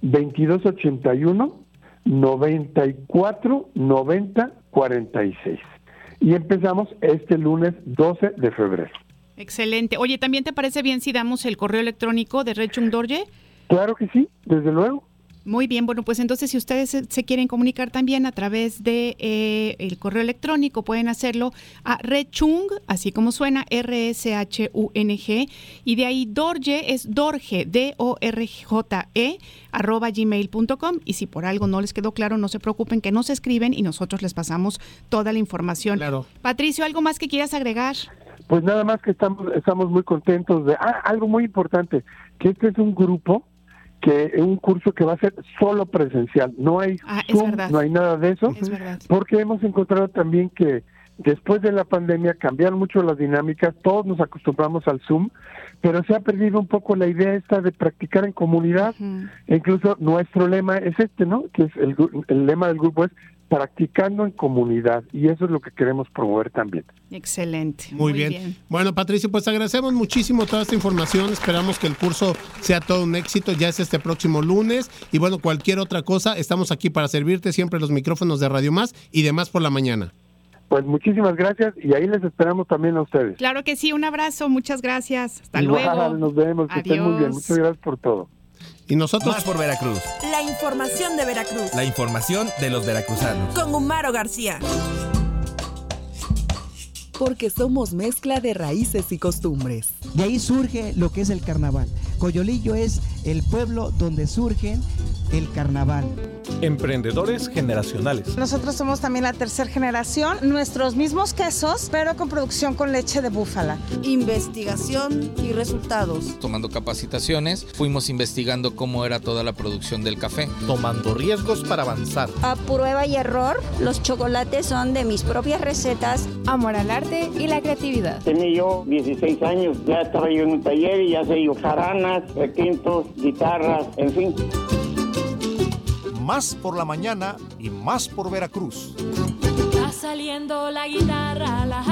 2281 94 90 46. Y empezamos este lunes 12 de febrero. Excelente. Oye, ¿también te parece bien si damos el correo electrónico de Rechung Dorje? Claro que sí, desde luego. Muy bien, bueno, pues entonces si ustedes se, quieren comunicar también a través de eh, el correo electrónico, pueden hacerlo a rechung, así como suena, R-S-H-U-N-G, y de ahí Dorje es Dorje, D-O-R-J-E, arroba gmail.com, y si por algo no les quedó claro, no se preocupen, que nos escriben y nosotros les pasamos toda la información. Claro. Patricio, ¿algo más que quieras agregar? Pues nada más que estamos, estamos muy contentos de... Ah, algo muy importante, que este es un grupo, que es un curso que va a ser solo presencial. No hay Ah, Zoom, no hay nada de eso, Es porque hemos encontrado también que después de la pandemia cambiaron mucho las dinámicas, todos nos acostumbramos al Zoom, pero se ha perdido un poco la idea esta de practicar en comunidad. E incluso nuestro lema es este, ¿no? Que es el, el lema del grupo es practicando en comunidad y eso es lo que queremos promover también. Excelente. Muy, bien. Bueno, Patricio, pues agradecemos muchísimo toda esta información. Esperamos que el curso sea todo un éxito. Ya es este próximo lunes. Y bueno, cualquier otra cosa, estamos aquí para servirte siempre los micrófonos de Radio Más y demás por la mañana. Pues muchísimas gracias y ahí les esperamos también a ustedes. Claro que sí, un abrazo, muchas gracias. Hasta Igual, luego. Nos vemos, que estén muy bien. Adiós. Muchas gracias por todo. Y nosotros, Más por Veracruz. La información de Veracruz. La información de los veracruzanos. Con Humaro García. Porque somos mezcla de raíces y costumbres. De ahí surge lo que es el carnaval. Coyolillo es el pueblo donde surge el carnaval. Emprendedores generacionales. Nosotros somos también la tercera generación, nuestros mismos quesos, pero con producción con leche de búfala. Investigación y resultados. Tomando capacitaciones, fuimos investigando cómo era toda la producción del café. Tomando riesgos para avanzar. A prueba y error, los chocolates son de mis propias recetas. Amor al arte y la creatividad. Tenía yo 16 años, ya estaba yo en un taller y ya sé yo jaranas, requintos, guitarras, en fin. Más por la mañana y más por Veracruz. Va saliendo la guitarra, la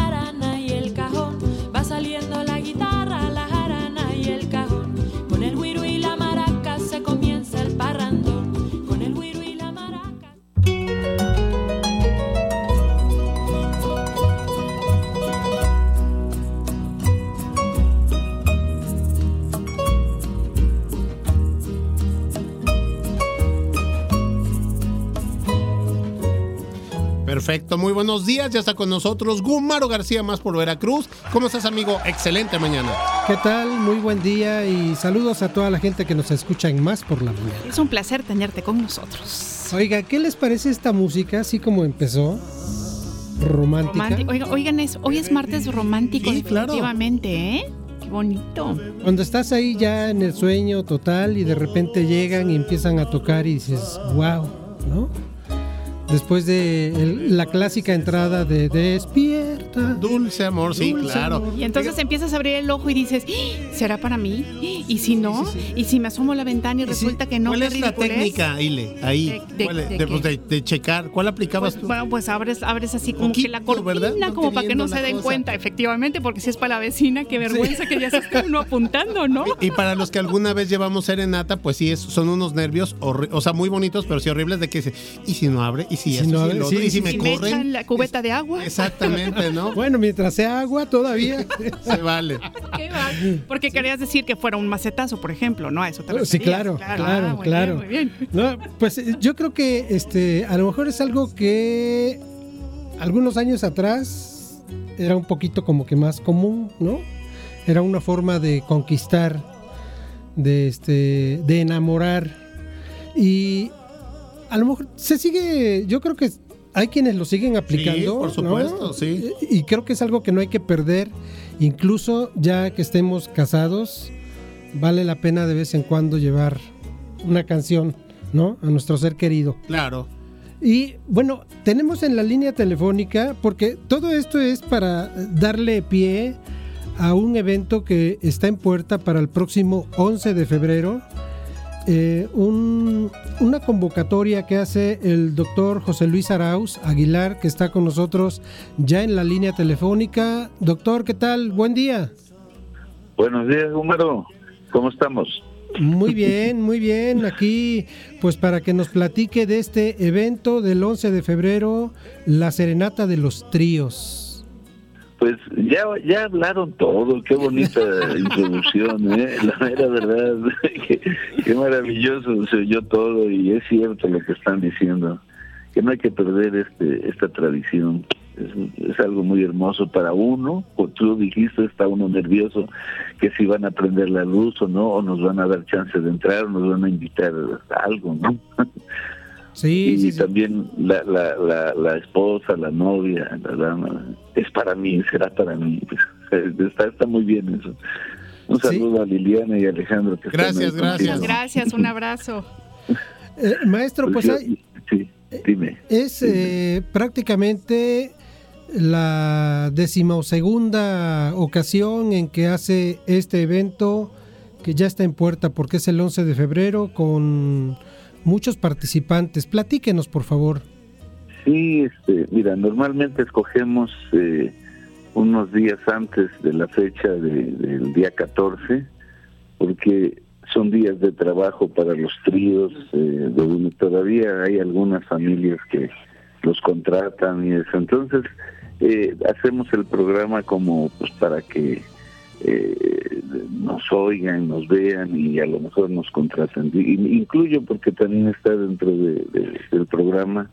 Perfecto, muy buenos días. Ya está con nosotros Gumaro García, más por Veracruz. ¿Cómo estás, amigo? Excelente mañana. ¿Qué tal? Muy buen día y saludos a toda la gente que nos escucha en Más por la Mañana. Es un placer tenerte con nosotros. Oiga, ¿qué les parece esta música así como empezó? Romántica. Romanti- Oiga, oigan, es, hoy es martes romántico, Sí, claro. definitivamente, ¿eh? Qué bonito. Cuando estás ahí ya en el sueño total y de repente llegan y empiezan a tocar y dices, wow, ¿no? Después de el- la clásica entrada de Despierta. Dulce amor, sí, Dulce claro. amor. Y entonces empiezas a abrir el ojo y dices, "¡Ah! ¿será para mí? ¿Y si no? ¿Y si me asomo a la ventana y resulta que no? ¿Cuál es la técnica, Ile? Ahí. ¿De- de- ¿Cuál es? de de, pues, de- de checar. ¿Cuál aplicabas tú? Bueno, pues abres, abres así como que la cortina, ¿verdad? como para que no se den cosa. cuenta, efectivamente, porque si es para la vecina, qué vergüenza que ya se esté uno apuntando, ¿no? Y para los que alguna vez llevamos serenata, pues sí, es, son unos nervios, o sea, muy bonitos, pero sí horribles de que, se- ¿y si no abre? ¿Y si, si no otro? Sí, ¿Y si sí, me echan la cubeta de agua, Exactamente, ¿no? Bueno, mientras sea agua todavía. Se vale. ¿qué va? Porque querías decir que fuera un macetazo, por ejemplo, ¿no? A eso te Sí, referías. claro, claro, Ah, muy claro. bien, muy bien. No, pues eh, yo creo que este, a lo mejor es algo que algunos años atrás era un poquito como que más común, ¿no? Era una forma de conquistar, de este, de enamorar. Y a lo mejor se sigue, yo creo que hay quienes lo siguen aplicando. por ¿no? supuesto, sí. Y creo que es algo que no hay que perder, incluso ya que estemos casados, vale la pena de vez en cuando llevar una canción, ¿no? A nuestro ser querido. Claro. Y bueno, tenemos en la línea telefónica, porque todo esto es para darle pie a un evento que está en puerta para el próximo 11 de febrero. Eh, un- una convocatoria que hace el doctor José Luis Arauz Aguilar, que está con nosotros ya en la línea telefónica. Doctor, ¿qué tal? Buen día. Buenos días, Número. ¿Cómo estamos? Muy bien, muy bien. Aquí, pues para que nos platique de este evento del 11 de febrero, la Serenata de los Tríos. Pues ya ya hablaron todo, qué bonita introducción, ¿eh? La mera verdad, qué, qué maravilloso se oyó todo y es cierto lo que están diciendo, que no hay que perder este esta tradición. Es, es algo muy hermoso para uno, como tú dijiste, está uno nervioso que si van a prender la luz o no, o nos van a dar chance de entrar, o nos van a invitar a algo, ¿no? Sí, y sí, sí. también la, la, la, la esposa, la novia, la dama, es para mí, será para mí. Pues, eh, está, está muy bien eso. Un saludo a Liliana y a Alejandro. Que están ahí contigo. Gracias, un abrazo. Eh, maestro, pues yo- hay- Sí, dime. es eh, prácticamente la decimosegunda ocasión en que hace este evento que ya está en puerta porque es el 11 de febrero con muchos participantes. Platíquenos, por favor. Sí, este, mira, normalmente escogemos eh, unos días antes de la fecha de- del día 14, porque son días de trabajo para los tríos, eh, donde todavía hay algunas familias que los contratan y eso. Entonces, eh, hacemos el programa como pues para que eh, nos oigan, nos vean y a lo mejor nos contraten. Y- incluyo porque también está dentro de- de- del programa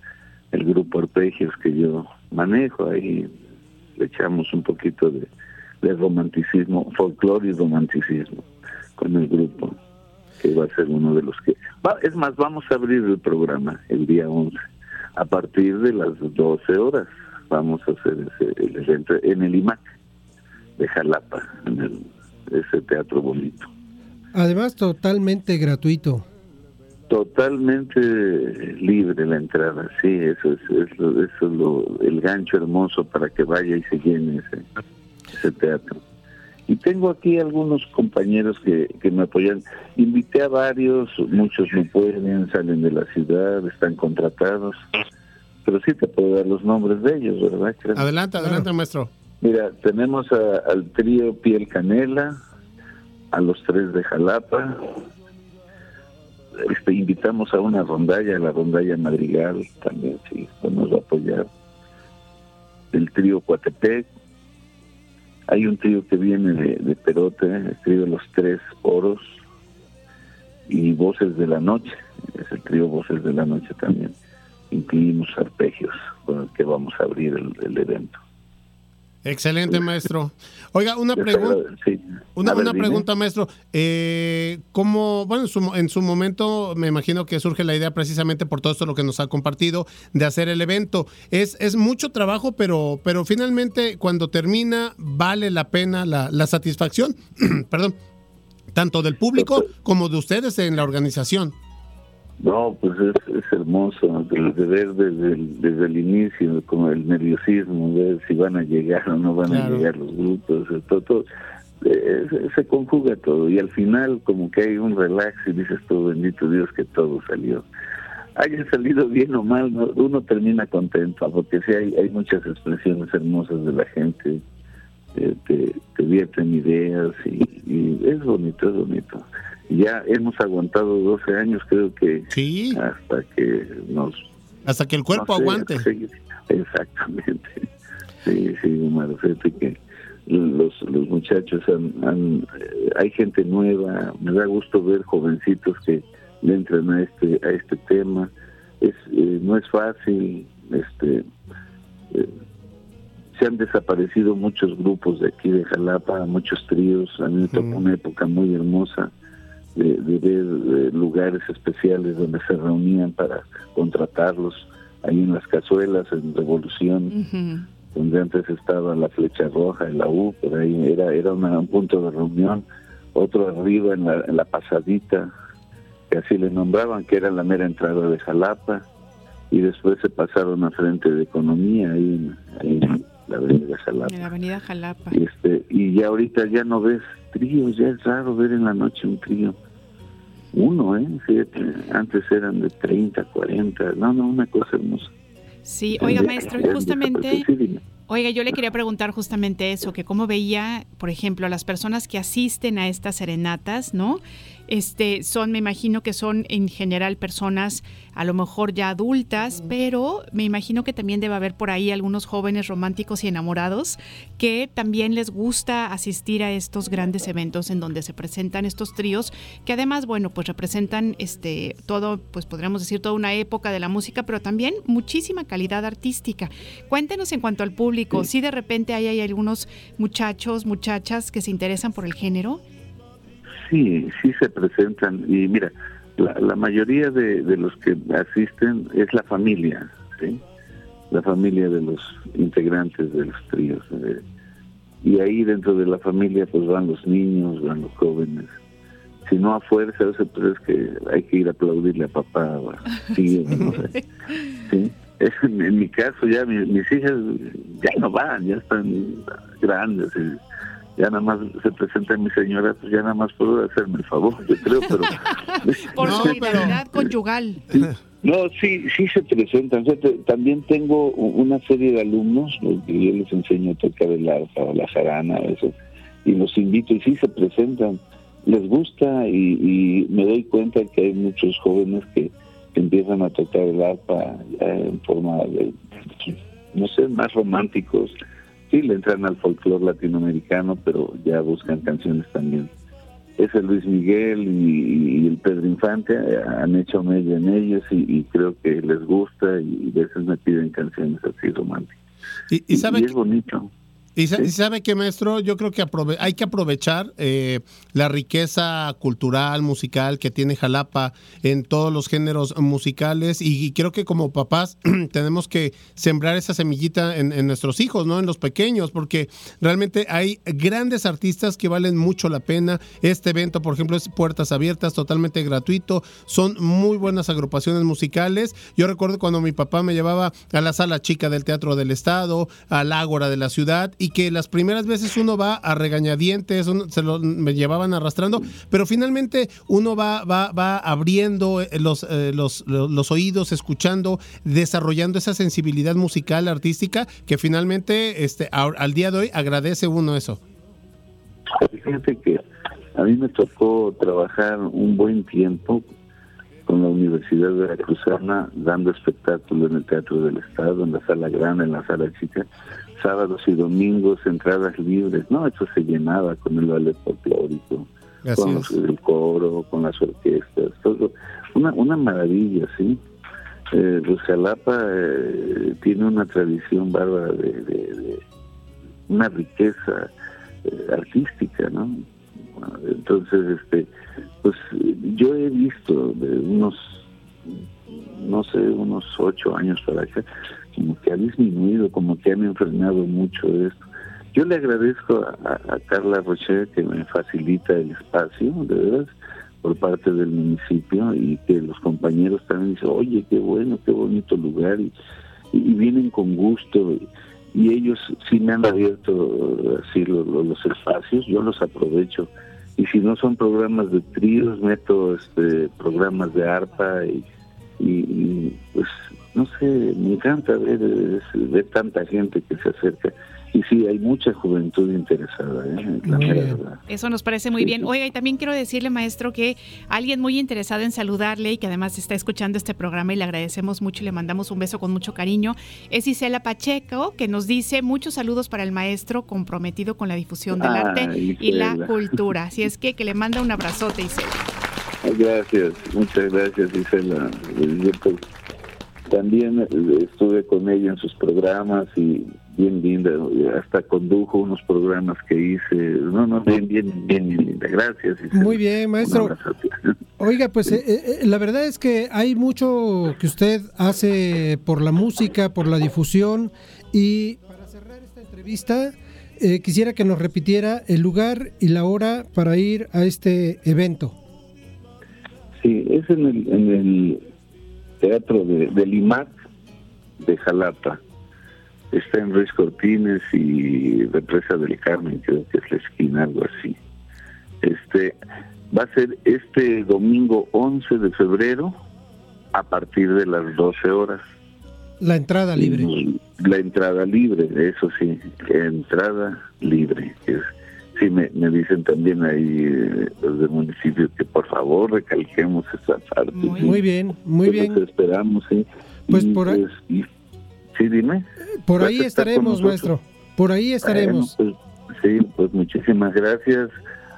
el grupo Arpegios que yo manejo, ahí le echamos un poquito de, de romanticismo, folclore y romanticismo con el grupo, que va a ser uno de los que... va- es más, vamos a abrir el programa el día 11, a partir de las 12 horas vamos a hacer ese, el evento en el IMAC de Jalapa, en el, ese teatro bonito. Además, totalmente gratuito. Totalmente libre la entrada, sí, eso es, eso es lo- el gancho hermoso para que vaya y se llene ese, ese teatro. Y tengo aquí algunos compañeros que, que me apoyan. Invité a varios, muchos no pueden, salen de la ciudad, están contratados, pero sí te puedo dar los nombres de ellos, ¿verdad? Adelante, adelante, maestro. Mira, tenemos al trío Piel Canela, a los tres de Jalapa, este, invitamos a una rondalla, la rondalla Madrigal también, sí, pues nos a apoyar. El trío Coatepec, hay un trío que viene de, de Perote, el trío los tres oros, y Voces de la Noche, es el trío Voces de la Noche también. incluimos arpegios con el que vamos a abrir el, el evento. Excelente, maestro. Oiga, una pregunta. sí. Una, una pregunta, maestro. Eh, ¿Cómo, bueno, en su, en su momento me imagino que surge la idea precisamente por todo esto lo que nos ha compartido de hacer el evento. Es, es mucho trabajo, pero, pero finalmente cuando termina vale la pena la, la satisfacción, perdón, tanto del público como de ustedes en la organización. No, pues es, es hermoso de, de ver desde el, desde el inicio, como el nerviosismo, ver si van a llegar o no van Claro. a llegar los grupos, todo, todo, eh, se, se conjuga todo y al final como que hay un relax y dices tú, bendito Dios que todo salió. Haya salido bien o mal, ¿no? uno termina contento, porque sí hay, hay muchas expresiones hermosas de la gente, eh, te, te vierten ideas y, y es bonito, es bonito. Ya hemos aguantado 12 años, creo que hasta que nos... Hasta que el cuerpo no sé, aguante. exactamente. Sí, sí, Omar, fíjate que los, los muchachos han, han- eh, hay gente nueva, me da gusto ver jovencitos que le entran a este a este tema. Es eh, no es fácil, este eh, se han desaparecido muchos grupos de aquí de Jalapa, muchos tríos. A mí me tocó una época muy hermosa de, de ver eh, lugares especiales donde se reunían para contratarlos. Ahí en las cazuelas, en Revolución, donde antes estaba la Flecha Roja, en la U, por ahí era, era una- un punto de reunión. Otro arriba en la, en la Pasadita, que así le nombraban, que era la mera entrada de Jalapa. Y después se pasaron a frente de Economía, ahí en, ahí en la avenida Jalapa. En la avenida Jalapa. Y, este, y ya ahorita ya no ves tríos, ya es raro ver en la noche un trío. Uno, ¿eh? Fíjate, antes eran de 30, 40, no, no, una cosa hermosa. Sí, oiga, maestro, justamente, dime. oiga, yo le quería preguntar justamente eso, que cómo veía, por ejemplo, a las personas que asisten a estas serenatas, ¿no? Este, son, me imagino que son en general personas a lo mejor ya adultas, pero me imagino que también debe haber por ahí algunos jóvenes románticos y enamorados que también les gusta asistir a estos grandes eventos en donde se presentan estos tríos, que además, bueno, pues representan este todo, pues podríamos decir toda una época de la música, pero también muchísima calidad artística. Cuéntenos en cuanto al público, si de repente hay, hay algunos muchachos, muchachas que se interesan por el género. Sí, sí se presentan. Y mira, la, la mayoría de, de los que asisten es la familia, ¿sí? La familia de los integrantes de los tríos. eh. Y ahí dentro de la familia pues van los niños, van los jóvenes. Si no a fuerza, a veces, pues es que hay que ir a aplaudirle a papá o a tío, no sé. ¿sí? Es- en, mi caso ya mi- mis hijas ya no van, ya están grandes. y ya nada más se presenta mi señora, pues ya nada más puedo hacerme el favor, yo creo, pero... Por solidaridad conyugal. No, sí, sí se presentan. Te- también tengo una serie de alumnos, los que yo les enseño a tocar el arpa o la jarana, eso, y los invito y sí se presentan. Les gusta y, y me doy cuenta que hay muchos jóvenes que, que empiezan a tocar el arpa ya en forma de, no sé, más románticos. Sí, le entran al folclore latinoamericano, pero ya buscan canciones también ese Luis Miguel y, y el Pedro Infante eh, han hecho medio en ellos y, y creo que les gusta y a veces me piden canciones así románticas. Y, y sabe y que- es bonito. Y, sa- y sabe que, maestro, yo creo que hay que aprovechar eh, la riqueza cultural, musical que tiene Jalapa en todos los géneros musicales y, y creo que como papás tenemos que sembrar esa semillita en, en nuestros hijos, ¿no? En los pequeños, porque realmente hay grandes artistas que valen mucho la pena. Este evento, por ejemplo, es Puertas Abiertas, totalmente gratuito. Son muy buenas agrupaciones musicales. Yo recuerdo cuando mi papá me llevaba a la sala chica del Teatro del Estado, al Ágora de la ciudad, y que las primeras veces uno va a regañadientes, uno- se lo, me llevaban arrastrando, pero finalmente uno va, va, va abriendo eh, los, eh, los, los, los oídos, escuchando, desarrollando esa sensibilidad musical, artística, que finalmente este, al día de hoy agradece uno eso. Fíjate que a mí me tocó trabajar un buen tiempo con la Universidad Veracruzana dando espectáculo en el Teatro del Estado, en la sala grande, en la sala chica, sábados y domingos, entradas libres, no, eso se llenaba con el ballet folclórico, Así con los- el coro, con las orquestas, todo, una, una maravilla, sí. Eh, pues Jalapa eh, tiene una tradición bárbara de, de- de una riqueza eh, artística, ¿no? Entonces, este, pues yo he visto de unos, no sé, unos ocho años para acá, como que ha disminuido, como que han enfrenado mucho esto. Yo le agradezco a, Carla Rocher que me facilita el espacio, de verdad, por parte del municipio y que los compañeros también dicen, oye, qué bueno, qué bonito lugar y, vienen con gusto y, ellos sí me han abierto así lo- lo- los espacios, yo los aprovecho y si no son programas de tríos, meto este programas de arpa y, pues no sé, me encanta ver, es- ver tanta gente que se acerca y sí, hay mucha juventud interesada, ¿eh? la verdad. Eso nos parece muy Sí, bien. sí. Oiga, y también quiero decirle, maestro, que alguien muy interesado en saludarle y que además está escuchando este programa y le agradecemos mucho y le mandamos un beso con mucho cariño, es Isela Pacheco, que nos dice muchos saludos para el maestro comprometido con la difusión del Ah, arte y la cultura. Así es que que le manda un abrazote, Isela. Gracias, muchas gracias, Isela. También eh, estuve con ella en sus programas y bien linda, hasta condujo unos programas que hice. No, no, bien, bien, bien, bien linda. Gracias. Muy bien, maestro. Oiga, pues eh, eh, la verdad es que hay mucho que usted hace por la música, por la difusión y para cerrar esta entrevista eh, quisiera que nos repitiera el lugar y la hora para ir a este evento. Sí, es en el, en el teatro de, del IMAC de Jalapa. Está en Ruiz Cortines y Represa del Carmen, creo que es la esquina, algo así. Este va a ser este domingo 11 de febrero a partir de las 12 horas. La entrada libre. La entrada libre, eso sí, entrada libre. Es, sí, me, me dicen también ahí eh, los del municipio que por favor recalquemos esa parte. Muy, sí. muy bien, muy Pues bien. esperamos, sí. Pues Y, por ahí- pues, y- sí, dime. Por ¿Vas ahí estaremos, maestro. Por ahí estaremos. Bueno, pues, sí, pues muchísimas gracias.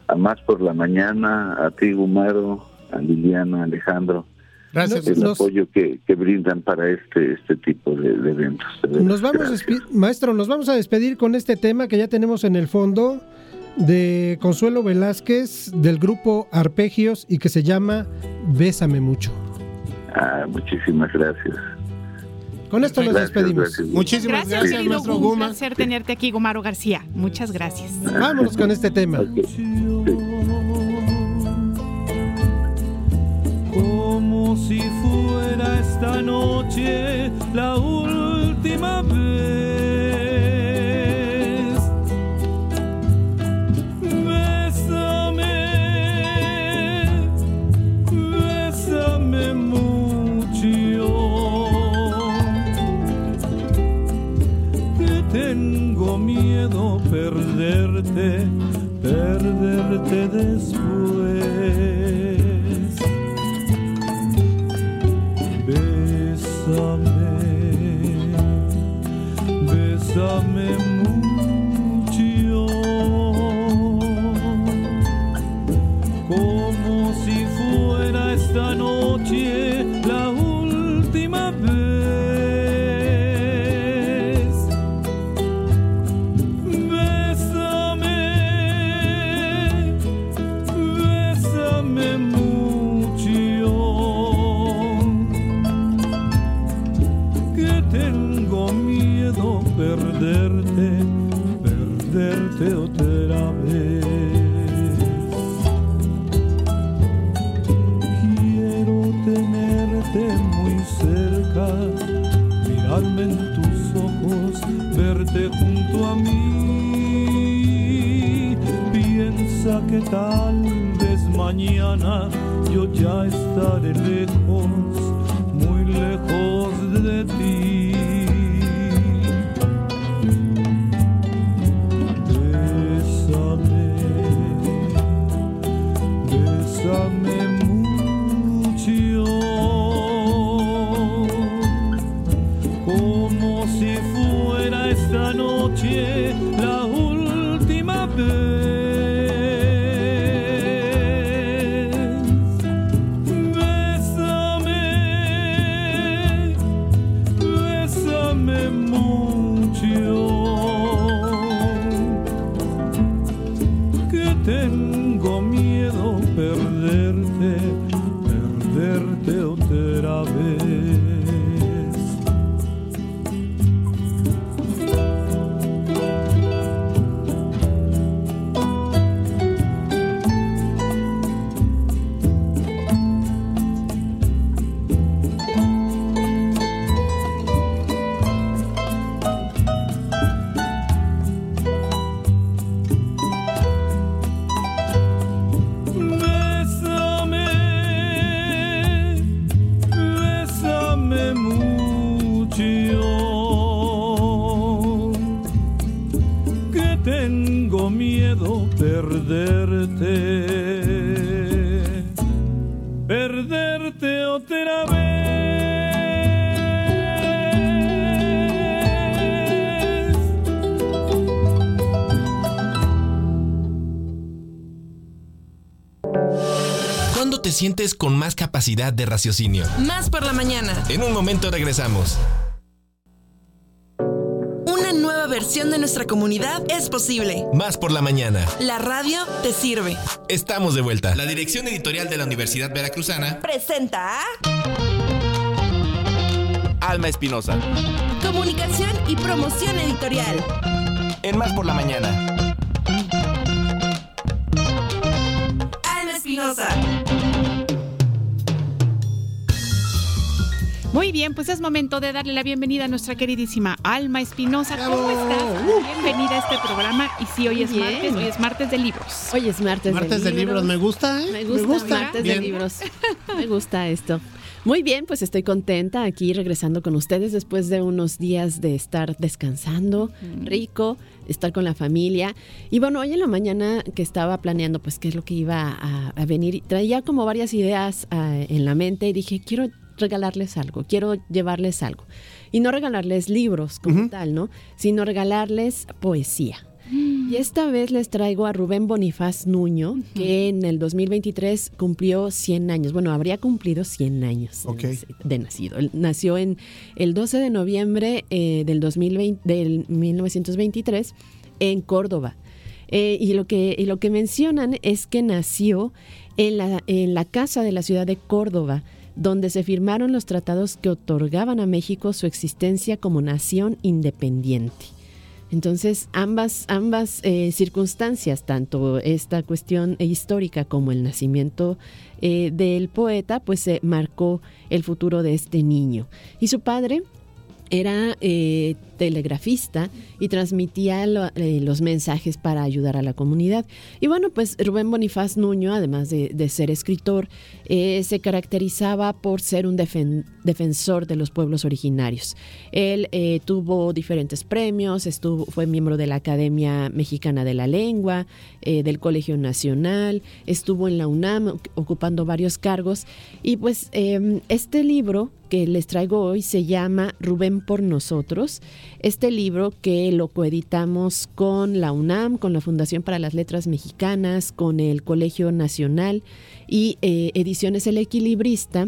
A más por la mañana, a ti, Gumaro, a Liliana, Alejandro. Gracias. El Nos- apoyo que, que brindan para este este tipo de, de eventos. de Nos vamos, maestro, nos vamos a despedir con este tema que ya tenemos en el fondo de Consuelo Velázquez del grupo Arpegios y que se llama Bésame mucho. Ah, muchísimas gracias. Con esto nos despedimos. gracias. Muchísimas Gracias, gracias, Gu, Un Guma. placer tenerte aquí, Gumaro García. Muchas gracias. Vámonos con este tema. Como si fuera esta noche la última vez. Perderte, perderte después. Bésame, bésame tal vez mañana yo ya estaré lejos, te sientes con más capacidad de raciocinio? Más por la mañana. En un momento regresamos. Una nueva versión de nuestra comunidad es posible. Más por la mañana. La radio te sirve. Estamos de vuelta. La dirección editorial de la Universidad Veracruzana, Presenta Alma Espinosa. Comunicación y Promoción Editorial. En Más por la mañana. Muy bien, pues es momento de darle la bienvenida a nuestra queridísima Alma Espinosa. ¿Cómo estás? Bienvenida a este programa. Y sí, hoy es Bien. martes, hoy es martes de libros. Hoy es martes, Martes de libros, me gusta, ¿eh? Me gusta, martes Bien. de libros. Me gusta esto. Muy bien, pues estoy contenta aquí regresando con ustedes después de unos días de estar descansando, rico, estar con la familia. Y bueno, hoy en la mañana que estaba planeando pues qué es lo que iba a, a venir, traía como varias ideas ah, en la mente y dije, quiero regalarles algo, quiero llevarles algo. Y no regalarles libros como tal, ¿no? Sino regalarles poesía. Y esta vez les traigo a Rubén Bonifaz Nuño, que en el 2023 cumplió 100 años. Bueno, habría cumplido 100 años de, de nacido. Él nació en el 12 de noviembre eh, del, 2020, del 1923 en Córdoba. Eh, y, lo que, y lo que mencionan es que nació en la, en la casa de la ciudad de Córdoba, donde se firmaron los tratados que otorgaban a México su existencia como nación independiente. Entonces, ambas, ambas eh, circunstancias, tanto esta cuestión histórica como el nacimiento eh, del poeta, pues se marcó el futuro de este niño. Y su padre era eh, telegrafista y transmitía eh, los mensajes para ayudar a la comunidad. Y bueno, pues Rubén Bonifaz Nuño, además de, ser escritor, eh, se caracterizaba por ser un defen- defensor de los pueblos originarios. Él tuvo diferentes premios, estuvo, fue miembro de la Academia Mexicana de la Lengua, del Colegio Nacional, estuvo en la UNAM ocupando varios cargos. Y pues eh, este libro que les traigo hoy se llama Rubén por nosotros. Este libro que lo coeditamos con la UNAM, con la Fundación para las Letras Mexicanas, con el Colegio Nacional y eh, Ediciones El Equilibrista.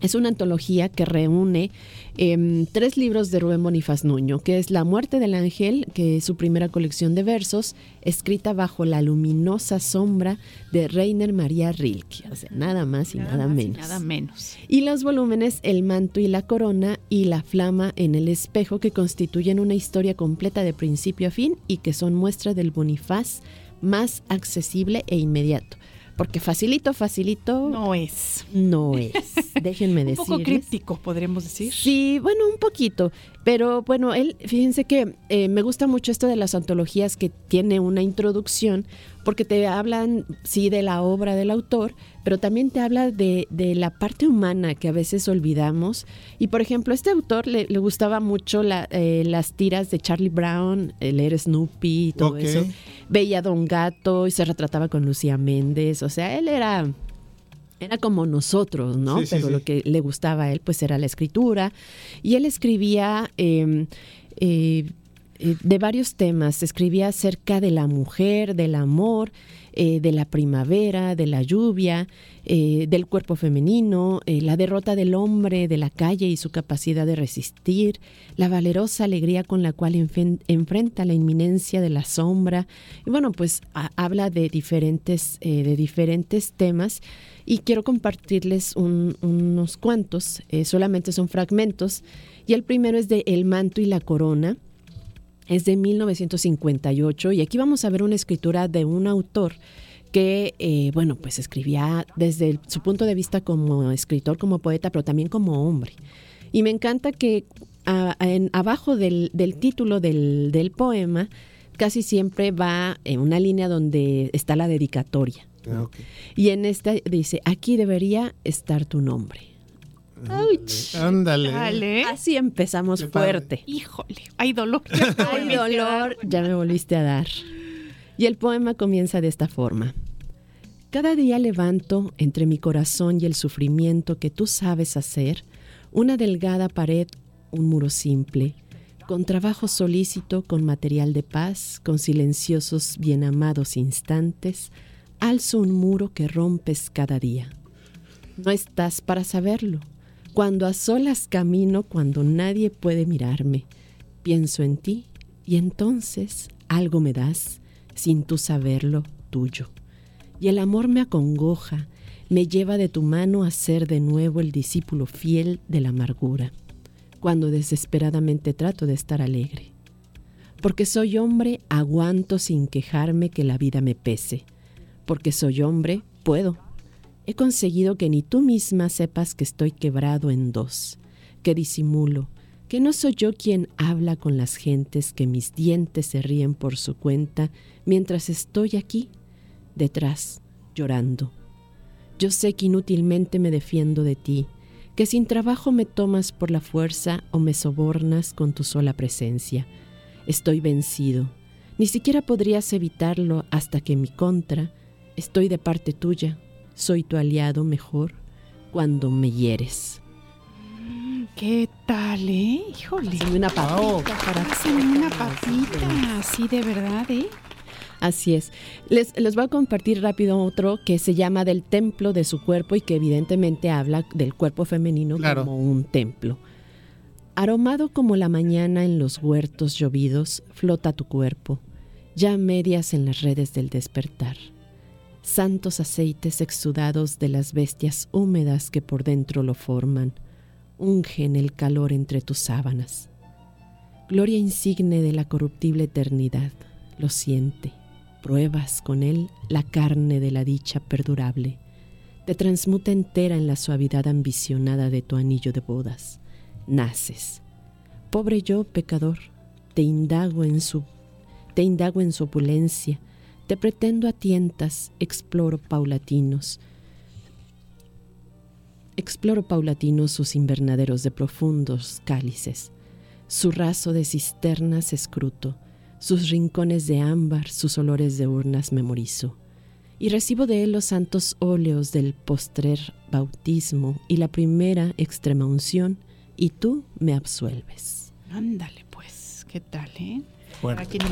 Es una antología que reúne em, tres libros de Rubén Bonifaz Nuño, que es La muerte del ángel, que es su primera colección de versos, escrita bajo la luminosa sombra de Reiner María Rilke, o sea, nada más y nada, más y menos. nada menos. Y los volúmenes El manto y la corona y La flama en el espejo que constituyen una historia completa de principio a fin y que son muestra del Bonifaz más accesible e inmediato. Porque facilito, facilito. No es. No es. Déjenme Un decir. poco críptico, podremos decir. Sí, bueno, un poquito. Pero bueno, él, fíjense que eh, me gusta mucho esto de las antologías que tiene una introducción, porque te hablan, sí, de la obra del autor, pero también te habla de, de la parte humana que a veces olvidamos. Y por ejemplo, a este autor le, le gustaba mucho la, eh, las tiras de Charlie Brown, leer Snoopy y todo eso. Veía a Don Gato y se retrataba con Lucía Méndez. O sea, él era era como nosotros, ¿no? Sí, Pero sí. lo que le gustaba a él, pues era la escritura. Y él escribía eh, eh, eh, de varios temas. Escribía acerca de la mujer, del amor, eh, de la primavera, de la lluvia, eh, del cuerpo femenino, eh, la derrota del hombre de la calle y su capacidad de resistir, la valerosa alegría con la cual enfrenta la inminencia de la sombra. Y bueno, pues ha- habla de diferentes, eh, de diferentes temas y quiero compartirles un- unos cuantos, eh, solamente son fragmentos. Y el primero es de El manto y la corona, es de 1958 y aquí vamos a ver una escritura de un autor que, eh, bueno, pues escribía desde el- su punto de vista como escritor, como poeta, pero también como hombre. Y me encanta que a- en- abajo del, del título del, del poema casi siempre va en una línea donde está la dedicatoria. Y en esta dice, aquí debería estar tu nombre. ¡Auch! Ándale. Dale. Así empezamos Qué padre. fuerte. Híjole, hay dolor. Ay, dolor, ya me volviste a dar. Y el poema comienza de esta forma. Cada día levanto entre mi corazón y el sufrimiento que tú sabes hacer una delgada pared, un muro simple, con trabajo solícito, con material de paz, con silenciosos bien amados instantes, alzo un muro que rompes cada día. No estás para saberlo. Cuando a solas camino, cuando nadie puede mirarme, pienso en ti y entonces algo me das, sin tú saberlo, tuyo. Y el amor me acongoja, me lleva de tu mano a ser de nuevo el discípulo fiel de la amargura, cuando desesperadamente trato de estar alegre. Porque soy hombre, aguanto sin quejarme que la vida me pese. Porque soy hombre, puedo. He conseguido que ni tú misma sepas que estoy quebrado en dos, que disimulo, que no soy yo quien habla con las gentes, que mis dientes se ríen por su cuenta mientras estoy aquí, detrás, llorando. Yo sé que inútilmente me defiendo de ti, que sin trabajo me tomas por la fuerza o me sobornas con tu sola presencia. Estoy vencido. Ni siquiera podrías evitarlo hasta que en mi contra estoy de parte tuya. Soy tu aliado mejor cuando me hieres. ¿Qué tal, eh? Híjole. Pásame una papita para Pásame una papita, así de verdad, ¿eh? Así es. Les, les voy a compartir rápido otro que se llama Del templo de su cuerpo y que evidentemente habla del cuerpo femenino Claro. como un templo. Aromado como la mañana en los huertos llovidos, flota tu cuerpo, ya medias en las redes del despertar. Santos aceites exudados de las bestias húmedas que por dentro lo forman, ungen el calor entre tus sábanas. Gloria insigne de la corruptible eternidad, lo siente, pruebas con él la carne de la dicha perdurable, te transmuta entera en la suavidad ambicionada de tu anillo de bodas. Naces. Pobre yo, pecador, te indago en su te indago en su opulencia, te pretendo a tientas, exploro paulatinos. Exploro paulatinos sus invernaderos de profundos cálices, su raso de cisternas escruto, sus rincones de ámbar, sus olores de urnas memorizo, y recibo de él los santos óleos del postrer bautismo y la primera extrema unción, y tú me absuelves. Ándale, pues, ¿qué tal, eh?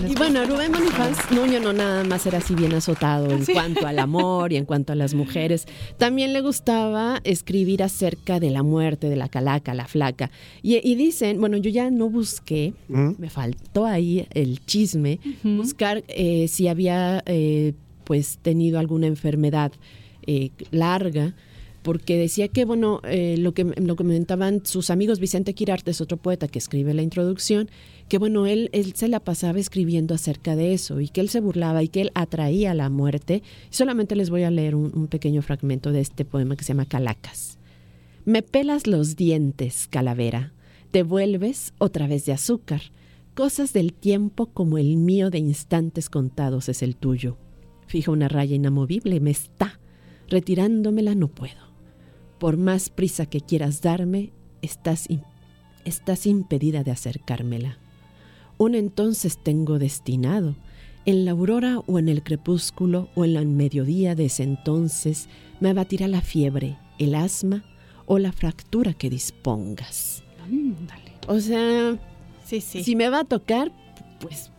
Y bueno. Rubén Bonifaz Nuño no nada más era así bien azotado en Sí. cuanto al amor y en cuanto a las mujeres. También le gustaba escribir acerca de la muerte, de la calaca, la flaca. Y, y dicen, bueno, yo ya no busqué, Ujú. me faltó ahí el chisme, buscar eh, si había eh, pues tenido alguna enfermedad eh, larga. Porque decía que, bueno, eh, lo, que, lo que comentaban sus amigos, Vicente Quirarte es otro poeta que escribe la introducción, que bueno, él, él se la pasaba escribiendo acerca de eso y que él se burlaba y que él atraía la muerte. Solamente les voy a leer un, pequeño fragmento de este poema que se llama Calacas. Me pelas los dientes, calavera, te vuelves otra vez de azúcar. Cosas del tiempo como el mío de instantes contados es el tuyo. Fija una raya inamovible, me está. Retirándomela no puedo. Por más prisa que quieras darme, estás, estás impedida de acercármela. Un entonces tengo destinado, en la aurora o en el crepúsculo o en el mediodía de ese entonces, me abatirá la fiebre, el asma o la fractura que dispongas. O sea, Sí, sí. si me va a tocar, pues,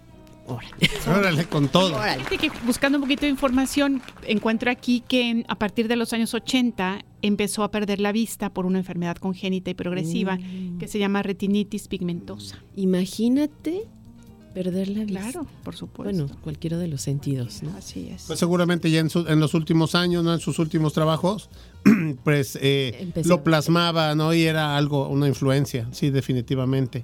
órale. Órale, con todo. Que buscando un poquito de información, encuentro aquí que en- a partir de los años 80 empezó a perder la vista por una enfermedad congénita y progresiva Mm. que se llama retinitis pigmentosa. Imagínate perder la vista. Claro, por supuesto. Bueno, cualquiera de los sentidos, ¿no? Así es. Pues seguramente ya en, su- en los últimos años, ¿no? en sus últimos trabajos, pues eh, lo plasmaba, ¿no? Y era algo, una influencia, sí, definitivamente.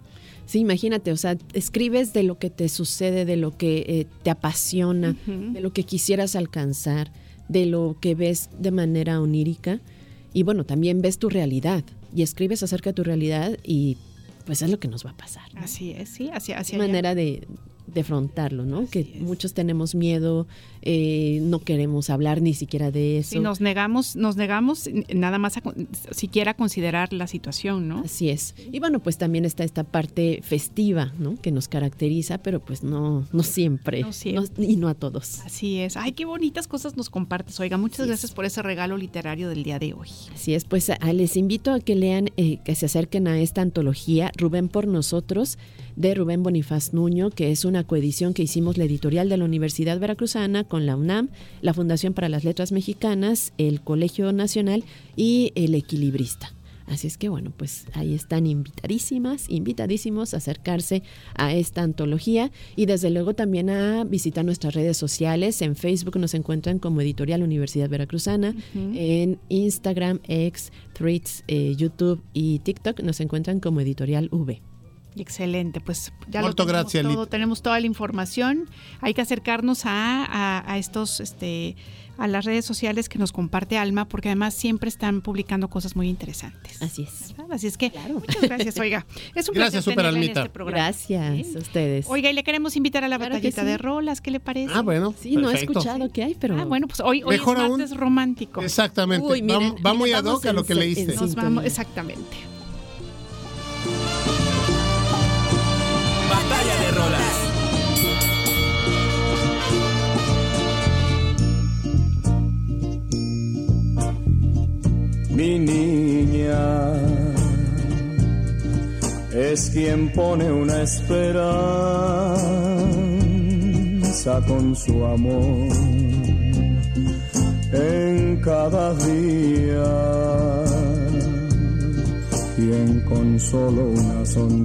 Sí, imagínate, o sea, escribes de lo que te sucede, de lo que eh, te apasiona, de lo que quisieras alcanzar, de lo que ves de manera onírica. Y bueno, también ves tu realidad y escribes acerca de tu realidad y pues es lo que nos va a pasar. Así es, sí, así, así Es manera de afrontarlo, ¿no? que muchos tenemos miedo, eh, no queremos hablar ni siquiera de eso. Sí, nos negamos, nos negamos nada más a siquiera considerar la situación, ¿no? Así es. Y bueno, pues también está esta parte festiva, ¿no? Que nos caracteriza, pero pues no, no siempre. No siempre. No- y no a todos. Así es. Ay, qué bonitas cosas nos compartes. Oiga, muchas gracias por ese regalo literario del día de hoy. Así es, pues a- les invito a que lean, eh, que se acerquen a esta antología, Rubén por nosotros, de Rubén Bonifaz Nuño, que es una coedición que hicimos la editorial de la Universidad Veracruzana con la UNAM, la Fundación para las Letras Mexicanas, el Colegio Nacional y el Equilibrista. Así es que bueno, pues ahí están invitadísimas, invitadísimos a acercarse a esta antología y desde luego también a visitar nuestras redes sociales. En Facebook nos encuentran como Editorial Universidad Veracruzana, en Instagram, X, Threads, eh, YouTube y TikTok nos encuentran como Editorial V. Excelente, pues ya lo tenemos grazie, todo, tenemos toda la información. Hay que acercarnos a, a- a estos, este, a las redes sociales que nos comparte Alma, porque además siempre están publicando cosas muy interesantes. Así es. ¿verdad? Así es que muchas gracias, oiga. Es un Gracias, placer Super tenerla en Almita. este programa. Gracias a ustedes. Oiga, y le queremos invitar a la Claro batallita sí. de rolas, ¿qué le parece? Ah, bueno. Sí, no he escuchado qué hay, pero... Ah, bueno, pues hoy, hoy Mejor es aún. martes romántico. Exactamente. Uy, va, miren, va muy miren, ad hoc a lo que leíste. Nos vamos, exactamente. Mi niña es quien pone una esperanza con su amor en cada día. Quien con solo una sonrisa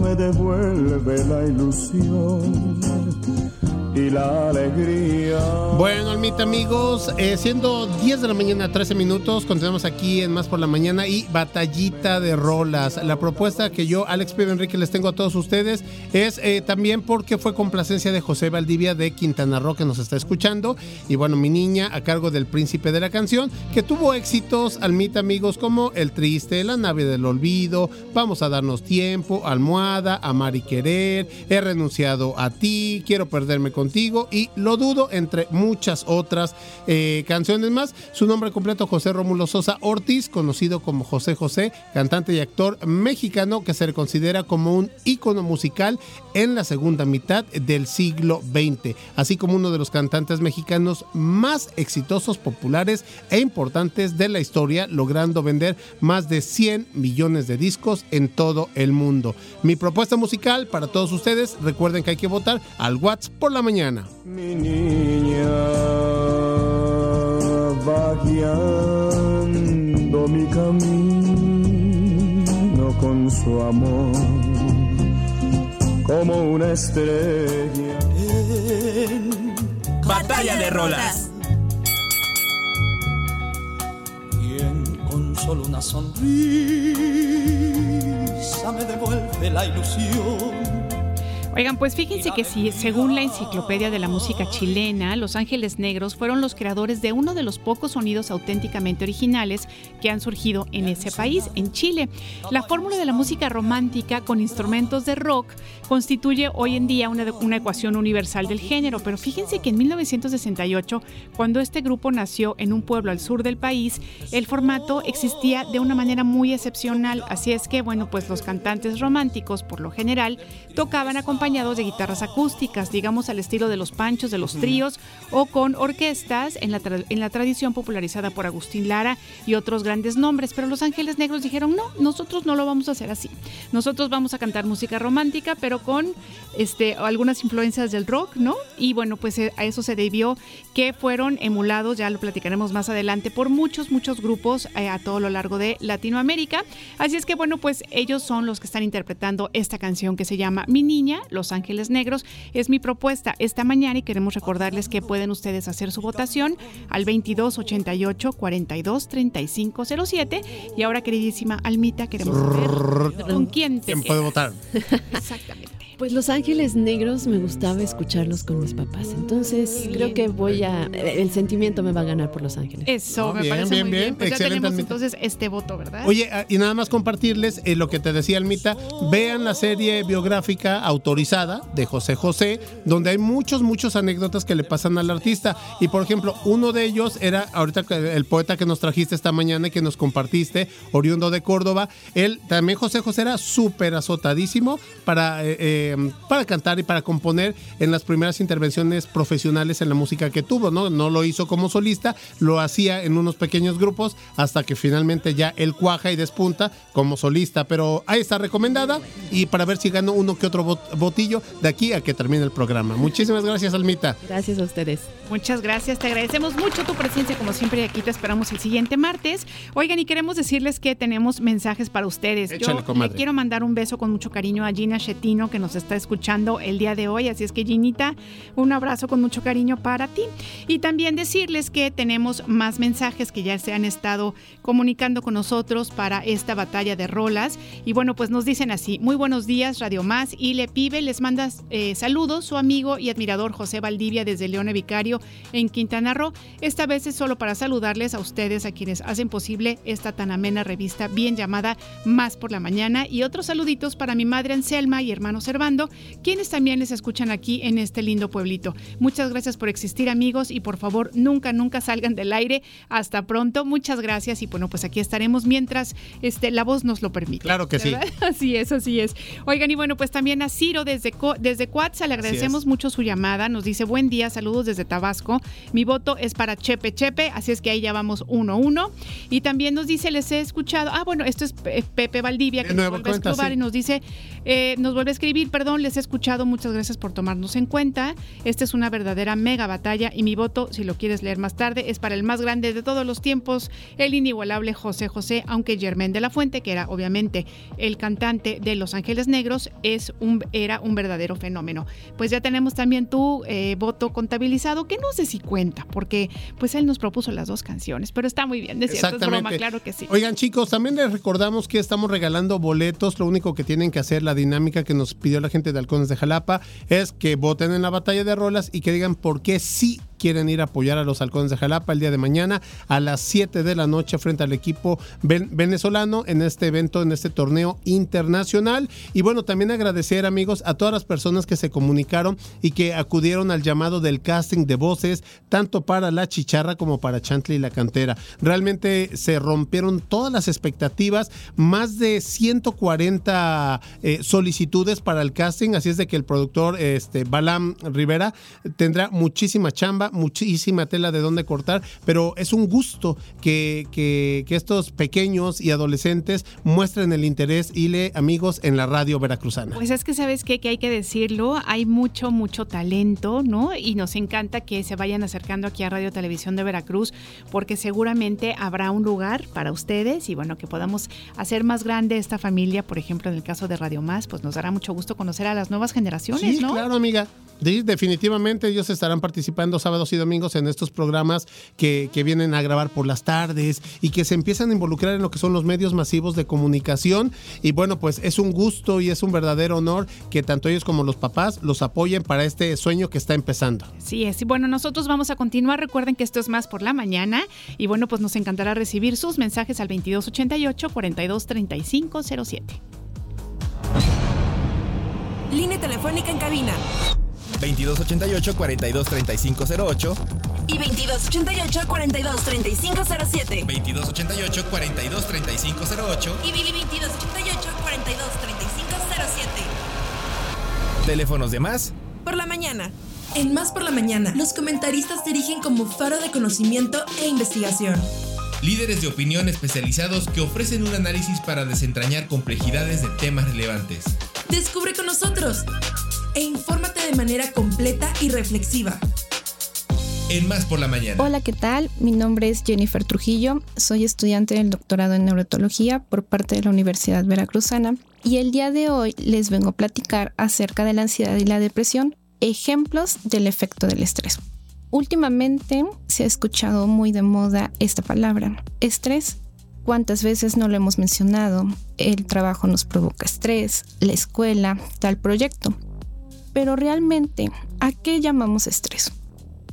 me devuelve la ilusión y la alegría. Bueno, Almita, amigos, eh, siendo 10 de la mañana, 13 minutos, continuamos aquí en Más por la Mañana y Batallita de Rolas. La propuesta que yo, Alex Pedro Enrique, les tengo a todos ustedes es eh, también porque fue complacencia de José Valdivia de Quintana Roo que nos está escuchando. Y bueno, mi niña a cargo del príncipe de la canción, que tuvo éxitos, Almita, amigos, como El Triste, La Nave del Olvido, Vamos a darnos tiempo, Almohada, Amar y Querer, He renunciado a ti, Quiero perderme y Lo dudo, entre muchas otras eh, canciones más. Su nombre completo, José Rómulo Sosa Ortiz, conocido como José José, cantante y actor mexicano que se le considera como un ícono musical en la segunda mitad del siglo XX, así como uno de los cantantes mexicanos más exitosos, populares e importantes de la historia, logrando vender más de 100 millones de discos en todo el mundo. Mi propuesta musical para todos ustedes, recuerden que hay que votar al WhatsApp por la mañana. Mi niña va guiando mi camino con su amor como una estrella. Batalla de rolas. Quien con solo una sonrisa me devuelve la ilusión. Oigan, pues fíjense que si, según la enciclopedia de la música chilena, Los Ángeles Negros fueron los creadores de uno de los pocos sonidos auténticamente originales que han surgido en ese país, en Chile. La fórmula de la música romántica con instrumentos de rock constituye hoy en día una, una ecuación universal del género, pero fíjense que en 1968, cuando este grupo nació en un pueblo al sur del país, el formato existía de una manera muy excepcional, así es que, bueno, pues los cantantes románticos, por lo general, tocaban acompañados acompañados de guitarras acústicas, digamos al estilo de los panchos, de los tríos o con orquestas en la, tra- en la tradición popularizada por Agustín Lara y otros grandes nombres. Pero los Ángeles Negros dijeron, no, nosotros no lo vamos a hacer así. Nosotros vamos a cantar música romántica, pero con este, algunas influencias del rock, ¿no? Y bueno, pues eh, a eso se debió que fueron emulados, ya lo platicaremos más adelante, por muchos, muchos grupos eh, a todo lo largo de Latinoamérica. Así es que bueno, pues ellos son los que están interpretando esta canción que se llama Mi Niña, Los Ángeles Negros. Es mi propuesta esta mañana y queremos recordarles que pueden ustedes hacer su votación al 2288 42 35 07. Y ahora, queridísima Almita, queremos saber con quién te ¿Quién puede votar? Exactamente. Pues Los Ángeles Negros me gustaba escucharlos con mis papás. Entonces creo que voy a. El sentimiento me va a ganar por Los Ángeles. Eso, me bien, parece bien, muy bien. bien. Pues ya Excelente, tenemos Almita. entonces este voto, ¿verdad? Oye, ah, y nada más compartirles eh, lo que te decía Almita. Vean la serie biográfica autorizada de José José, donde hay muchos, muchos anécdotas que le pasan al artista. Y por ejemplo, uno de ellos era ahorita el poeta que nos trajiste esta mañana y que nos compartiste, oriundo de Córdoba. Él también, José José, era súper azotadísimo para, eh, eh, para cantar y para componer en las primeras intervenciones profesionales en la música que tuvo, ¿no? No lo hizo como solista, lo hacía en unos pequeños grupos hasta que finalmente ya él cuaja y despunta como solista. Pero ahí está recomendada y para ver si gano uno que otro bot- botillo de aquí a que termine el programa. Muchísimas gracias, Almita. Gracias a ustedes. Muchas gracias, te agradecemos mucho tu presencia como siempre y aquí te esperamos el siguiente martes. Oigan, y queremos decirles que tenemos mensajes para ustedes. Échale, Yo le quiero mandar un beso con mucho cariño a Gina Chetino que nos está escuchando el día de hoy, así es que Ginita, un abrazo con mucho cariño para ti. Y también decirles que tenemos más mensajes que ya se han estado comunicando con nosotros para esta batalla de rolas. Y bueno, pues nos dicen así, muy buenos días, Radio Más y Le Pibe, les manda eh, saludos su amigo y admirador José Valdivia desde León Vicario en Quintana Roo. Esta vez es solo para saludarles a ustedes, a quienes hacen posible esta tan amena revista bien llamada Más por la Mañana. Y otros saluditos para mi madre Anselma y hermano Quienes también les escuchan aquí en este lindo pueblito. Muchas gracias por existir, amigos, y por favor, nunca, nunca salgan del aire. Hasta pronto. Muchas gracias. Y bueno, pues aquí estaremos mientras este, la voz nos lo permite. Claro que sí. ¿verdad? Así es, así es. Oigan, y bueno, pues también a Ciro desde, Co- desde Coatza, le agradecemos mucho su llamada. Nos dice, buen día, saludos desde Tabasco. Mi voto es para Chepe Chepe, así es que ahí ya vamos uno a uno. Y también nos dice, les he escuchado, ah, bueno, esto es Pe- Pepe Valdivia, que De nos vuelve a escribir sí. y nos dice, eh, nos vuelve a escribir, perdón, les he escuchado, muchas gracias por tomarnos en cuenta. Esta es una verdadera mega batalla y mi voto, si lo quieres leer más tarde, es para el más grande de todos los tiempos, el inigualable José José, aunque Germán de la Fuente, que era obviamente el cantante de Los Ángeles Negros, es un, era un verdadero fenómeno. Pues ya tenemos también tu eh, voto contabilizado, que no sé si cuenta, porque pues él nos propuso las dos canciones, pero está muy bien, de cierto, es broma, claro que sí. Oigan, chicos, también les recordamos que estamos regalando boletos. Lo único que tienen que hacer, la dinámica que nos pidió la gente de Halcones de Jalapa, es que voten en la batalla de rolas y que digan por qué sí quieren ir a apoyar a los Halcones de Jalapa el día de mañana a las 7 de la noche frente al equipo ven- venezolano en este evento, en este torneo internacional. Y bueno, también agradecer, amigos, a todas las personas que se comunicaron y que acudieron al llamado del casting de voces, tanto para La Chicharra como para Chantley y La Cantera. Realmente se rompieron todas las expectativas, más de 140 eh, solicitudes para el casting, así es de que el productor este, Balam Rivera tendrá muchísima chamba, muchísima tela de dónde cortar, pero es un gusto que, que- que estos pequeños y adolescentes muestren el interés y le amigos en la radio veracruzana. Pues es que sabes qué? que hay que decirlo, hay mucho, mucho talento, ¿no? Y nos encanta que se vayan acercando aquí a Radio Televisión de Veracruz, porque seguramente habrá un lugar para ustedes y bueno, que podamos hacer más grande esta familia, por ejemplo, en el caso de Radio Más, pues nos dará mucho gusto conocer a las nuevas generaciones, Sí, ¿no? claro, amiga. Sí, definitivamente ellos estarán participando sábados y domingos en estos programas que, que vienen a grabar por las tardes y que se empiezan a involucrar en lo que son los medios masivos de comunicación. Y bueno, pues es un gusto y es un verdadero honor que tanto ellos como los papás los apoyen para este sueño que está empezando. Sí, es. Y bueno, nosotros vamos a continuar. Recuerden que esto es más por la mañana. Y bueno, pues nos encantará recibir sus mensajes al 2288-423507. Línea telefónica en cabina 2288-423508. y 2288-423507. 2288-423508. Y 2288-423507. Teléfonos de más por la mañana. En Más por la mañana, los comentaristas dirigen como faro de conocimiento e investigación. Líderes de opinión especializados que ofrecen un análisis para desentrañar complejidades de temas relevantes. Descubre con nosotros e infórmate de manera completa y reflexiva. En Más por la mañana. Hola, ¿qué tal? Mi nombre es Jennifer Trujillo. Soy estudiante del doctorado en neurotología por parte de la Universidad Veracruzana y el día de hoy les vengo a platicar acerca de la ansiedad y la depresión, ejemplos del efecto del estrés. Últimamente se ha escuchado muy de moda esta palabra, estrés. ¿Cuántas veces no lo hemos mencionado? El trabajo nos provoca estrés, la escuela, tal proyecto. Pero realmente, ¿a qué llamamos estrés?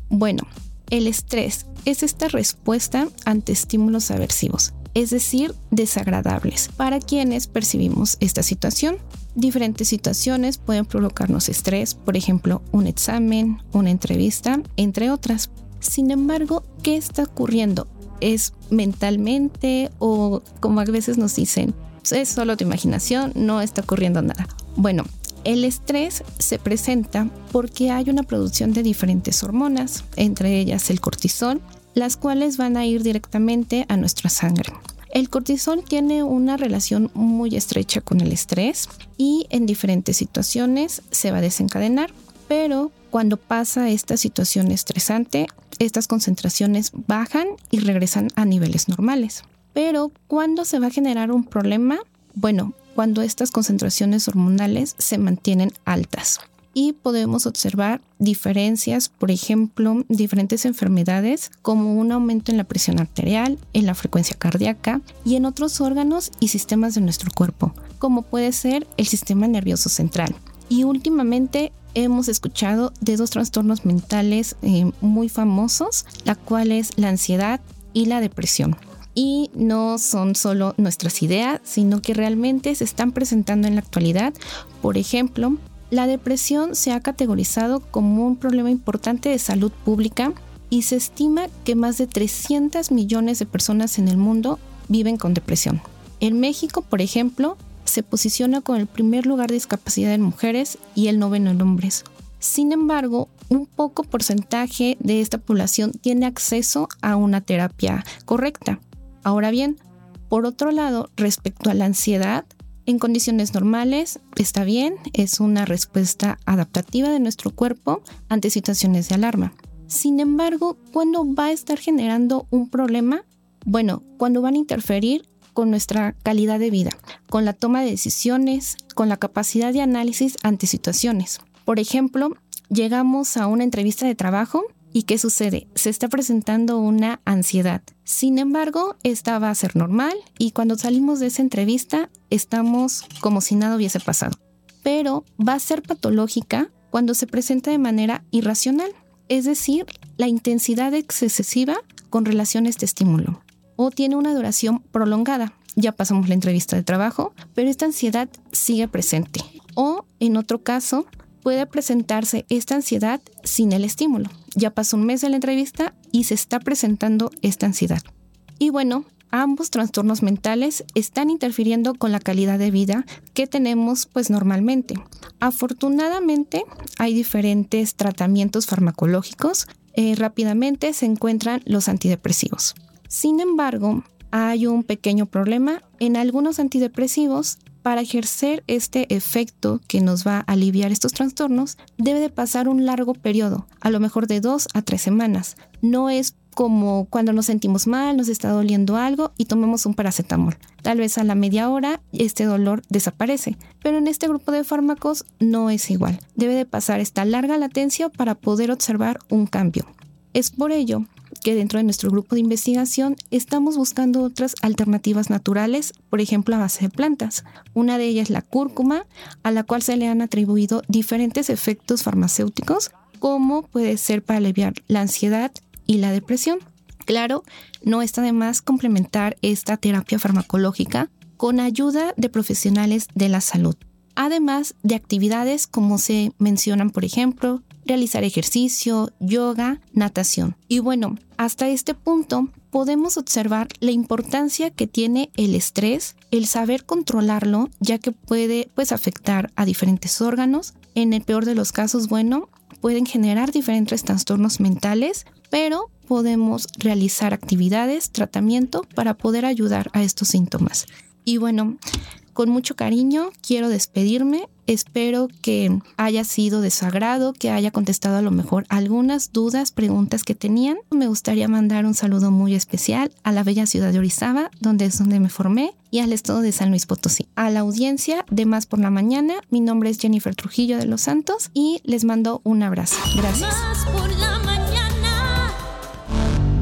Bueno, el estrés es esta respuesta ante estímulos aversivos, es decir, desagradables, para quienes percibimos esta situación. Diferentes situaciones pueden provocarnos estrés, por ejemplo, un examen, una entrevista, entre otras. Sin embargo, ¿qué está ocurriendo? ¿Es mentalmente o como a veces nos dicen, es solo tu imaginación, no está ocurriendo nada? Bueno, el estrés se presenta porque hay una producción de diferentes hormonas, entre ellas el cortisol, las cuales van a ir directamente a nuestra sangre. El cortisol tiene una relación muy estrecha con el estrés y en diferentes situaciones se va a desencadenar, pero cuando pasa esta situación estresante, estas concentraciones bajan y regresan a niveles normales. Pero ¿cuándo se va a generar un problema? Bueno, cuando estas concentraciones hormonales se mantienen altas y podemos observar diferencias, por ejemplo, diferentes enfermedades como un aumento en la presión arterial, en la frecuencia cardíaca y en otros órganos y sistemas de nuestro cuerpo, como puede ser el sistema nervioso central. Y últimamente hemos escuchado de dos trastornos mentales eh, muy famosos, la cual es la ansiedad y la depresión y no son solo nuestras ideas, sino que realmente se están presentando en la actualidad. Por ejemplo, la depresión se ha categorizado como un problema importante de salud pública y se estima que más de 300 millones de personas en el mundo viven con depresión. En México, por ejemplo, se posiciona con el primer lugar de discapacidad en mujeres y el noveno en hombres. Sin embargo, un poco porcentaje de esta población tiene acceso a una terapia correcta. Ahora bien, por otro lado, respecto a la ansiedad, en condiciones normales está bien, es una respuesta adaptativa de nuestro cuerpo ante situaciones de alarma. Sin embargo, ¿cuándo va a estar generando un problema? Bueno, cuando van a interferir con nuestra calidad de vida, con la toma de decisiones, con la capacidad de análisis ante situaciones. Por ejemplo, llegamos a una entrevista de trabajo ¿Y qué sucede? Se está presentando una ansiedad. Sin embargo, esta va a ser normal y cuando salimos de esa entrevista estamos como si nada hubiese pasado. Pero va a ser patológica cuando se presenta de manera irracional, es decir, la intensidad excesiva con relación a este estímulo. O tiene una duración prolongada. Ya pasamos la entrevista de trabajo, pero esta ansiedad sigue presente. O, en otro caso, puede presentarse esta ansiedad sin el estímulo. Ya pasó un mes de la entrevista y se está presentando esta ansiedad. Y bueno, ambos trastornos mentales están interfiriendo con la calidad de vida que tenemos pues normalmente. Afortunadamente hay diferentes tratamientos farmacológicos. Eh, rápidamente se encuentran los antidepresivos. Sin embargo, hay un pequeño problema. En algunos antidepresivos para ejercer este efecto que nos va a aliviar estos trastornos, debe de pasar un largo periodo, a lo mejor de dos a tres semanas. No es como cuando nos sentimos mal, nos está doliendo algo y tomemos un paracetamol. Tal vez a la media hora este dolor desaparece, pero en este grupo de fármacos no es igual. Debe de pasar esta larga latencia para poder observar un cambio. Es por ello que dentro de nuestro grupo de investigación estamos buscando otras alternativas naturales, por ejemplo a base de plantas. Una de ellas es la cúrcuma, a la cual se le han atribuido diferentes efectos farmacéuticos, como puede ser para aliviar la ansiedad y la depresión. Claro, no está de más complementar esta terapia farmacológica con ayuda de profesionales de la salud, además de actividades como se mencionan, por ejemplo, realizar ejercicio, yoga, natación. Y bueno, hasta este punto podemos observar la importancia que tiene el estrés, el saber controlarlo, ya que puede pues afectar a diferentes órganos En el peor de los casos, bueno, pueden generar diferentes trastornos mentales, pero podemos realizar actividades, tratamiento para poder ayudar a estos síntomas. Y bueno, con mucho cariño quiero despedirme. Espero que haya sido de su agrado, que haya contestado a lo mejor algunas dudas, preguntas que tenían. Me gustaría mandar un saludo muy especial a la bella ciudad de Orizaba, donde es donde me formé, y al estado de San Luis Potosí. A la audiencia de Más por la Mañana, mi nombre es Jennifer Trujillo de los Santos y les mando un abrazo. Gracias. Más por la mañana.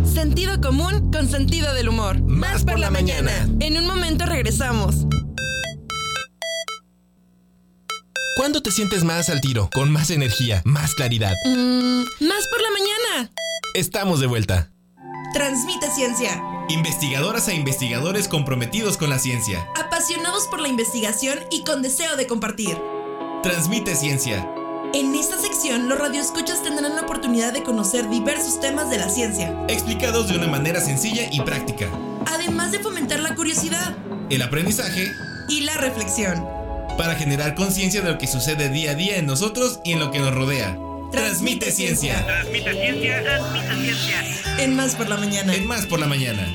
Sentido común con sentido del humor. Más por la mañana. En un momento regresamos. ¿Cuándo te sientes más al tiro? Con más energía, más claridad. Mm, más por la mañana. Estamos de vuelta. Transmite ciencia. Investigadoras e investigadores comprometidos con la ciencia. Apasionados por la investigación y con deseo de compartir. Transmite ciencia. En esta sección, los radioescuchas tendrán la oportunidad de conocer diversos temas de la ciencia, Explicados de una manera sencilla y práctica. además de fomentar la curiosidad El aprendizaje y la reflexión. Para generar conciencia de lo que sucede día a día en nosotros y en lo que nos rodea. Transmite ciencia. Transmite ciencia, transmite ciencia. En Más por la Mañana. En Más por la Mañana.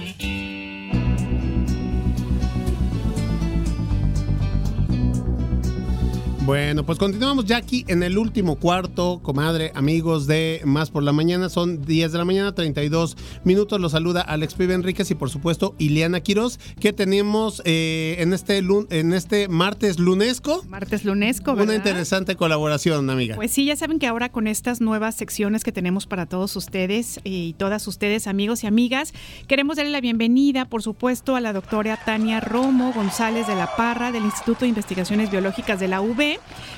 Bueno, pues continuamos ya aquí en el último cuarto, comadre, amigos de Más por la Mañana. Son 10 de la mañana, 32 minutos. Los saluda Alex Pibe Enríquez y por supuesto Ileana Quiroz, que tenemos eh, en, este lun- en este martes lunesco. Martes lunesco, Una ¿verdad? interesante colaboración, amiga. Pues sí, ya saben que ahora con estas nuevas secciones que tenemos para todos ustedes y todas ustedes, amigos y amigas, queremos darle la bienvenida, por supuesto, a la doctora Tania Romo González de la Parra del Instituto de Investigaciones Biológicas de la UB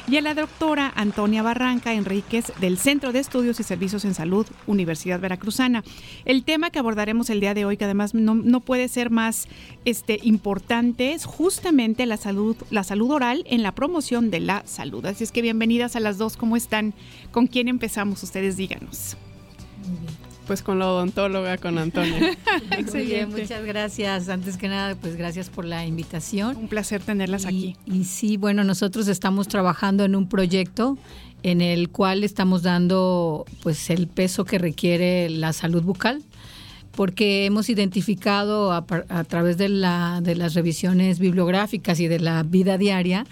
y a la doctora Antonia Barranca Enríquez del Centro de Estudios y Servicios en Salud, Universidad Veracruzana. El tema que abordaremos el día de hoy, que además no, no puede ser más este, importante, es justamente la salud, la salud oral en la promoción de la salud. Así es que bienvenidas a las dos, ¿cómo están? ¿Con quién empezamos? Ustedes díganos. Pues con la odontóloga, con Antonia. Muy bien, muchas gracias. Antes que nada, pues gracias por la invitación. Un placer tenerlas aquí. Y sí, bueno, nosotros estamos trabajando en un proyecto en el cual estamos dando pues el peso que requiere la salud bucal porque hemos identificado a través de, la, de las revisiones bibliográficas y de la vida diaria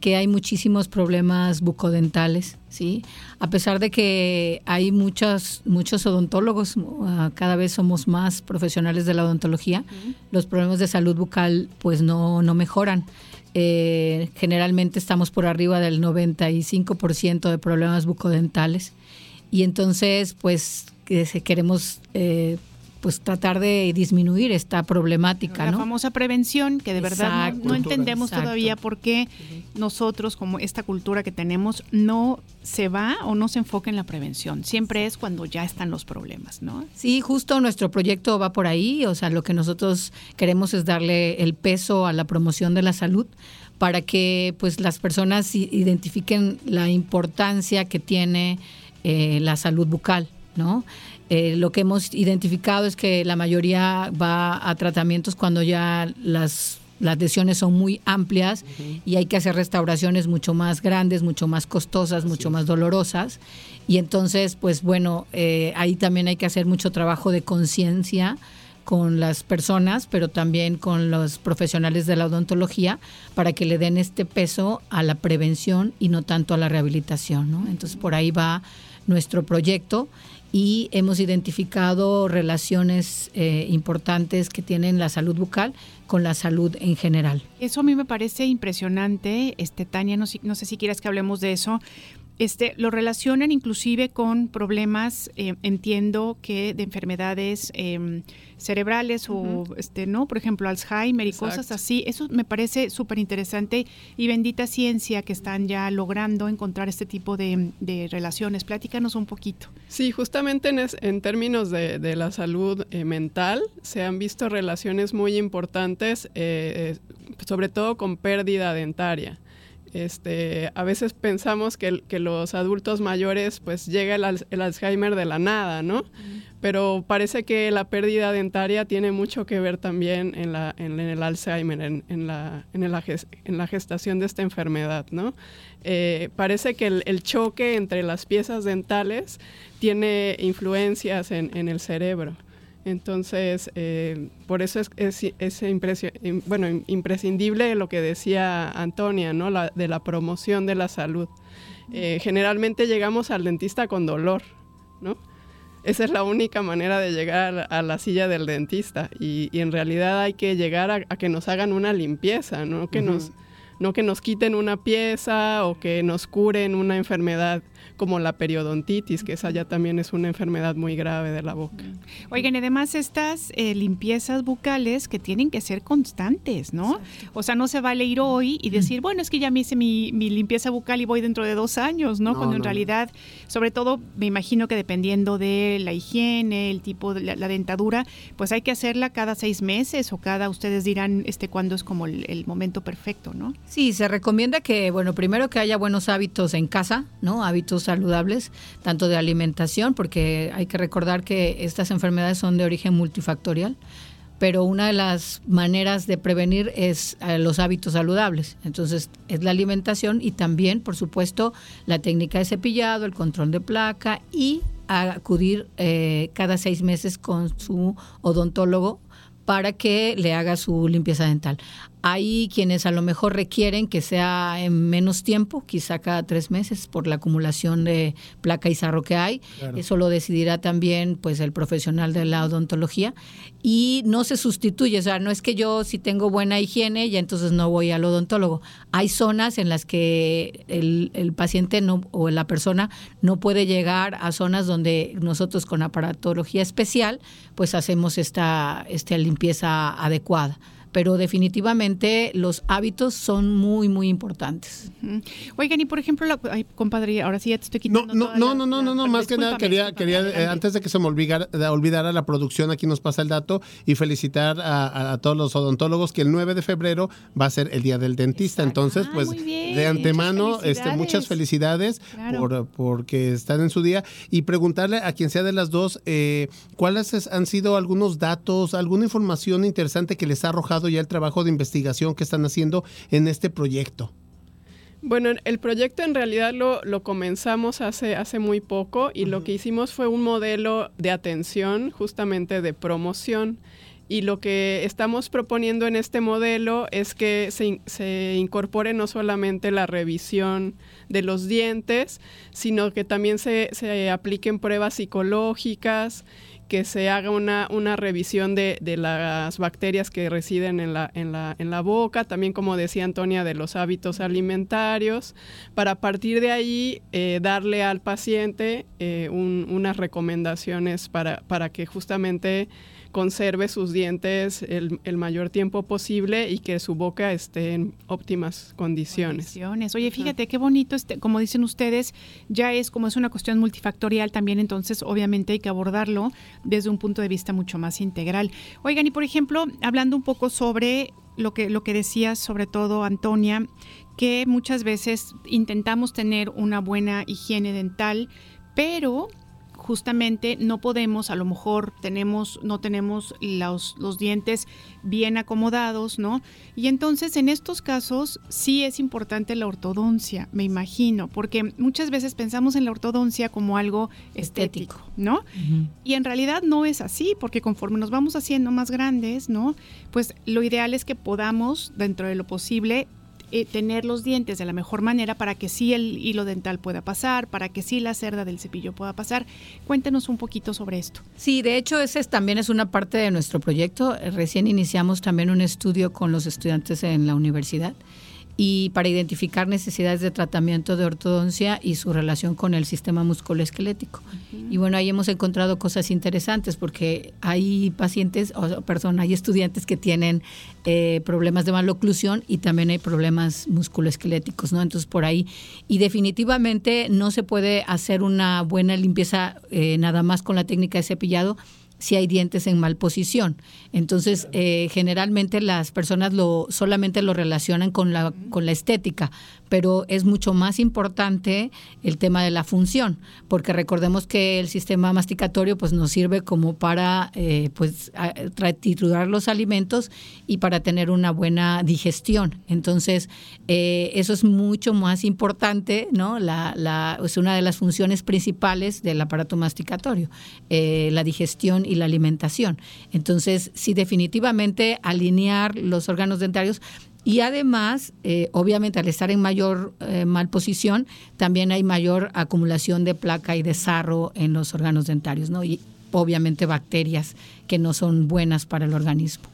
que hay muchísimos problemas bucodentales, ¿sí? A pesar de que hay muchos, muchos odontólogos, ah, cada vez somos más profesionales de la odontología, los problemas de salud bucal pues no, no mejoran. Eh, generalmente estamos por arriba del 95% de problemas bucodentales y entonces pues queremos eh, pues tratar de disminuir esta problemática, La ¿no? famosa prevención, que de verdad no- entendemos Exacto. todavía por qué nosotros, como esta cultura que tenemos, no se va o no se enfoca en la prevención. Siempre es cuando ya están los problemas, ¿no? Sí, justo nuestro proyecto va por ahí, o sea, lo que nosotros queremos es darle el peso a la promoción de la salud para que pues las personas identifiquen la importancia que tiene eh, la salud bucal, ¿no? Eh, lo que hemos identificado es que la mayoría va a tratamientos cuando ya las las lesiones son muy amplias y hay que hacer restauraciones mucho más grandes, mucho más costosas, mucho más dolorosas. Y entonces, pues bueno, eh, ahí también hay que hacer mucho trabajo de conciencia con las personas, pero también con los profesionales de la odontología para que le den este peso a la prevención y no tanto a la rehabilitación. ¿no? Entonces, por ahí va nuestro proyecto y hemos identificado relaciones eh, importantes que tienen la salud bucal con la salud en general. Eso a mí me parece impresionante, este Tania, no, no sé si quieras que hablemos de eso. Este, lo relacionan inclusive con problemas, eh, entiendo que de enfermedades eh, cerebrales o, este, no, por ejemplo, Alzheimer y cosas así. Eso me parece súper interesante y bendita ciencia que están ya logrando encontrar este tipo de, de relaciones. Platícanos un poquito. Sí, justamente en, es- en términos de, de la salud eh, mental se han visto relaciones muy importantes, eh, sobre todo con pérdida dentaria. Este, a veces pensamos que, que los adultos mayores pues llega el, el Alzheimer de la nada, ¿no? Pero parece que la pérdida dentaria tiene mucho que ver también en, la, en, el Alzheimer, en, en la, en gestación de esta enfermedad, ¿no? Eh, parece que el, el, choque entre las piezas dentales tiene influencias en, en el cerebro. Entonces, eh, por eso es, es, es bueno, imprescindible lo que decía Antonia, ¿no? La, de la promoción de la salud. Eh, generalmente llegamos al dentista con dolor, ¿no? Esa es la única manera de llegar a la silla del dentista y, y en realidad hay que llegar a, a, que nos hagan una limpieza, no que, uh -huh. nos, no que nos quiten una pieza o que nos curen una enfermedad como la periodontitis, que esa ya también es una enfermedad muy grave de la boca. Oigan, además estas eh, limpiezas bucales que tienen que ser constantes, ¿no? Exacto. O sea, no se vale ir hoy y decir, bueno, es que ya me hice mi, mi limpieza bucal y voy dentro de dos años, ¿no? no Cuando en no. realidad, sobre todo, me imagino que dependiendo de la higiene, el tipo de la, la, dentadura, pues hay que hacerla cada seis meses o cada, ustedes dirán, este, cuándo es como el, el momento perfecto, ¿no? Sí, se recomienda que, bueno, primero que haya buenos hábitos en casa, ¿no? Hábitos saludables, tanto de alimentación, porque hay que recordar que estas enfermedades son de origen multifactorial, pero una de las maneras de prevenir es eh, los hábitos saludables. Entonces, es la alimentación y también, por supuesto, la técnica de cepillado, el control de placa y acudir eh, cada seis meses con su odontólogo para que le haga su limpieza dental. Hay quienes a lo mejor requieren que sea en menos tiempo, quizá cada tres meses, por la acumulación de placa y sarro que hay. Claro. Eso lo decidirá también pues el profesional de la odontología. Y no se sustituye, o sea, no es que yo si tengo buena higiene ya entonces no voy al odontólogo. Hay zonas en las que el, el paciente no, o la persona no puede llegar a zonas donde nosotros con aparatología especial pues hacemos esta, esta limpieza adecuada pero definitivamente los hábitos son muy, muy importantes. Uh -huh. Oigan, y por ejemplo, la, ay, compadre, ahora sí ya te estoy quitando. No, no, no, la, no, no, no, no, más que nada quería, quería eh, antes de que se me olvidara, olvidara, la producción, aquí nos pasa el dato y felicitar a, a, a, todos los odontólogos que el 9 de febrero va a ser el Día del Dentista. Exacto. Entonces, pues ah, de antemano, muchas felicidades, este, muchas felicidades claro. por, porque están en su día y preguntarle a quien sea de las dos eh, cuáles han sido algunos datos, alguna información interesante que les ha arrojado ya el trabajo de investigación que están haciendo en este proyecto? Bueno, el proyecto en realidad lo, lo comenzamos hace, hace muy poco y uh -huh. lo que hicimos fue un modelo de atención, justamente de promoción. Y lo que estamos proponiendo en este modelo es que se, se, incorpore no solamente la revisión de los dientes, sino que también se, se apliquen pruebas psicológicas, que se haga una, una revisión de, de, las bacterias que residen en la, en, la, en la boca, también como decía Antonia, de los hábitos alimentarios, para partir de ahí eh, darle al paciente eh, un, unas recomendaciones para, para que justamente conserve sus dientes el, el, mayor tiempo posible y que su boca esté en óptimas condiciones. condiciones. Oye, fíjate qué bonito, este, como dicen ustedes, ya es como es una cuestión multifactorial también, entonces obviamente hay que abordarlo desde un punto de vista mucho más integral. Oigan, y por ejemplo, hablando un poco sobre lo que, lo que decías, sobre todo Antonia, que muchas veces intentamos tener una buena higiene dental, pero justamente no podemos, a lo mejor tenemos, no tenemos los, los, dientes bien acomodados, ¿no? Y entonces en estos casos sí es importante la ortodoncia, me imagino, porque muchas veces pensamos en la ortodoncia como algo estético, ¿no? Uh -huh. Y en realidad no es así, porque conforme nos vamos haciendo más grandes, ¿no? Pues lo ideal es que podamos, dentro de lo posible, eh, tener los dientes de la mejor manera para que sí el hilo dental pueda pasar, para que sí la cerda del cepillo pueda pasar. Cuéntenos un poquito sobre esto. Sí, de hecho ese es, también es una parte de nuestro proyecto. Recién iniciamos también un estudio con los estudiantes en la universidad y para identificar necesidades de tratamiento de ortodoncia y su relación con el sistema musculoesquelético. Uh -huh. Y bueno, ahí hemos encontrado cosas interesantes porque hay pacientes, o perdón, hay estudiantes que tienen eh, problemas de maloclusión y también hay problemas musculoesqueléticos, ¿no? Entonces por ahí, y definitivamente no se puede hacer una buena limpieza eh, nada más con la técnica de cepillado, si hay dientes en mal posición. Entonces, eh, generalmente las personas lo solamente lo relacionan con la, con la estética, pero es mucho más importante el tema de la función, porque recordemos que el sistema masticatorio pues nos sirve como para eh, pues triturar los alimentos y para tener una buena digestión. Entonces, eh, eso es mucho más importante, ¿no? La, la, es una de las funciones principales del aparato masticatorio, eh, la digestión y la alimentación. Entonces, sí, definitivamente alinear los órganos dentarios y además, eh, obviamente, al estar en mayor eh, mal posición, también hay mayor acumulación de placa y de sarro en los órganos dentarios, ¿no? Y obviamente bacterias que no son buenas para el organismo.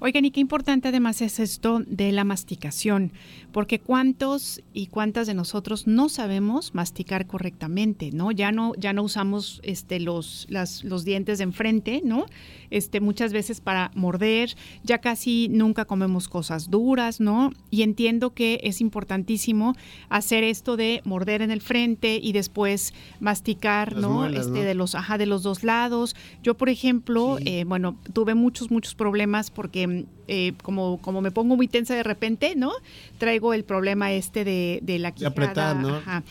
Oigan, y qué importante además es esto de la masticación, porque cuántos y cuántas de nosotros no sabemos masticar correctamente, ¿no? Ya no, ya no usamos este, los, las, los dientes de enfrente, ¿no? Este, muchas veces para morder, ya casi nunca comemos cosas duras, ¿no? Y entiendo que es importantísimo hacer esto de morder en el frente y después masticar, ¿no? este, de los, ajá, de los dos lados. Yo, por ejemplo, eh, bueno, tuve muchos, muchos problemas porque eh, como, como me pongo muy tensa de repente, ¿no? Traigo el problema este de, de la quijada. apretar, ¿no? Ajá.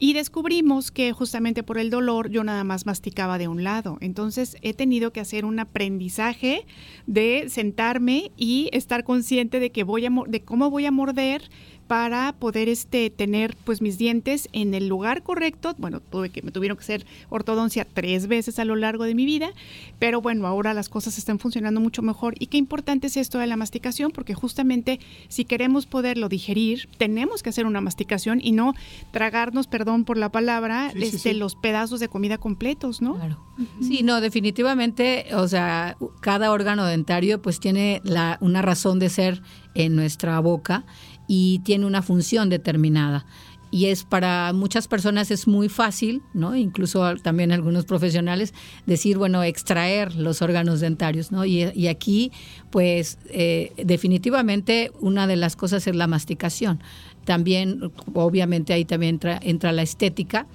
Y descubrimos que justamente por el dolor yo nada más masticaba de un lado. Entonces he tenido que hacer un aprendizaje de sentarme y estar consciente de que voy a de cómo voy a morder para poder este tener pues mis dientes en el lugar correcto. Bueno, tuve que me tuvieron que hacer ortodoncia tres veces a lo largo de mi vida, pero bueno, ahora las cosas están funcionando mucho mejor y qué importante es esto de la masticación porque justamente si queremos poderlo digerir, tenemos que hacer una masticación y no tragarnos, perdón por la palabra, Sí, este, sí. los pedazos de comida completos, ¿no? Claro. Sí, no, definitivamente, o sea, cada órgano dentario pues tiene la, una razón de ser en nuestra boca y tiene una función determinada. Y es para muchas personas es muy fácil, ¿no? Incluso también algunos profesionales decir, bueno, extraer los órganos dentarios, ¿no? Y, y aquí, pues, eh, definitivamente una de las cosas es la masticación. También, obviamente, ahí también entra, entra la estética,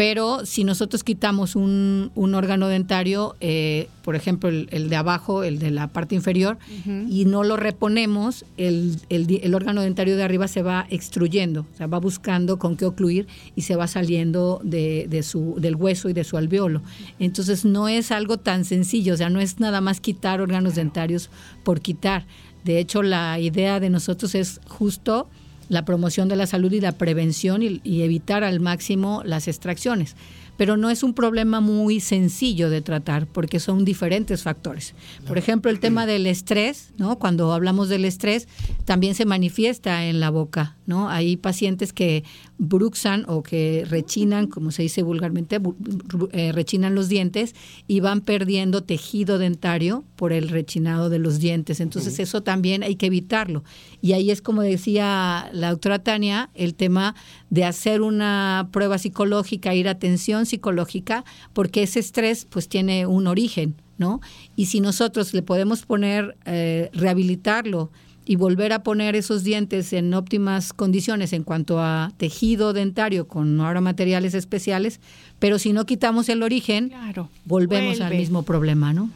pero si nosotros quitamos un, un órgano dentario, eh, por ejemplo, el, el de abajo, el de la parte inferior, y no lo reponemos, el, el órgano dentario de arriba se va extruyendo, o sea, va buscando con qué ocluir y se va saliendo de, de su, del hueso y de su alveolo. Entonces no es algo tan sencillo, o sea, no es nada más quitar órganos dentarios por quitar. De hecho, la idea de nosotros es justo la promoción de la salud y la prevención y, evitar al máximo las extracciones. Pero no es un problema muy sencillo de tratar porque son diferentes factores. Por ejemplo, el tema del estrés, ¿no? Cuando hablamos del estrés, también se manifiesta en la boca, ¿no? Hay pacientes que bruxan o que rechinan, como se dice vulgarmente, eh, rechinan los dientes y van perdiendo tejido dentario por el rechinado de los dientes. Entonces eso también hay que evitarlo. Y ahí es como decía la doctora Tania, el tema de hacer una prueba psicológica, ir a atención psicológica, porque ese estrés pues tiene un origen, ¿no? Y si nosotros le podemos poner, eh, rehabilitarlo, y volver a poner esos dientes en óptimas condiciones en cuanto a tejido dentario con ahora materiales especiales, pero si no quitamos el origen, volvemos al mismo problema, ¿no?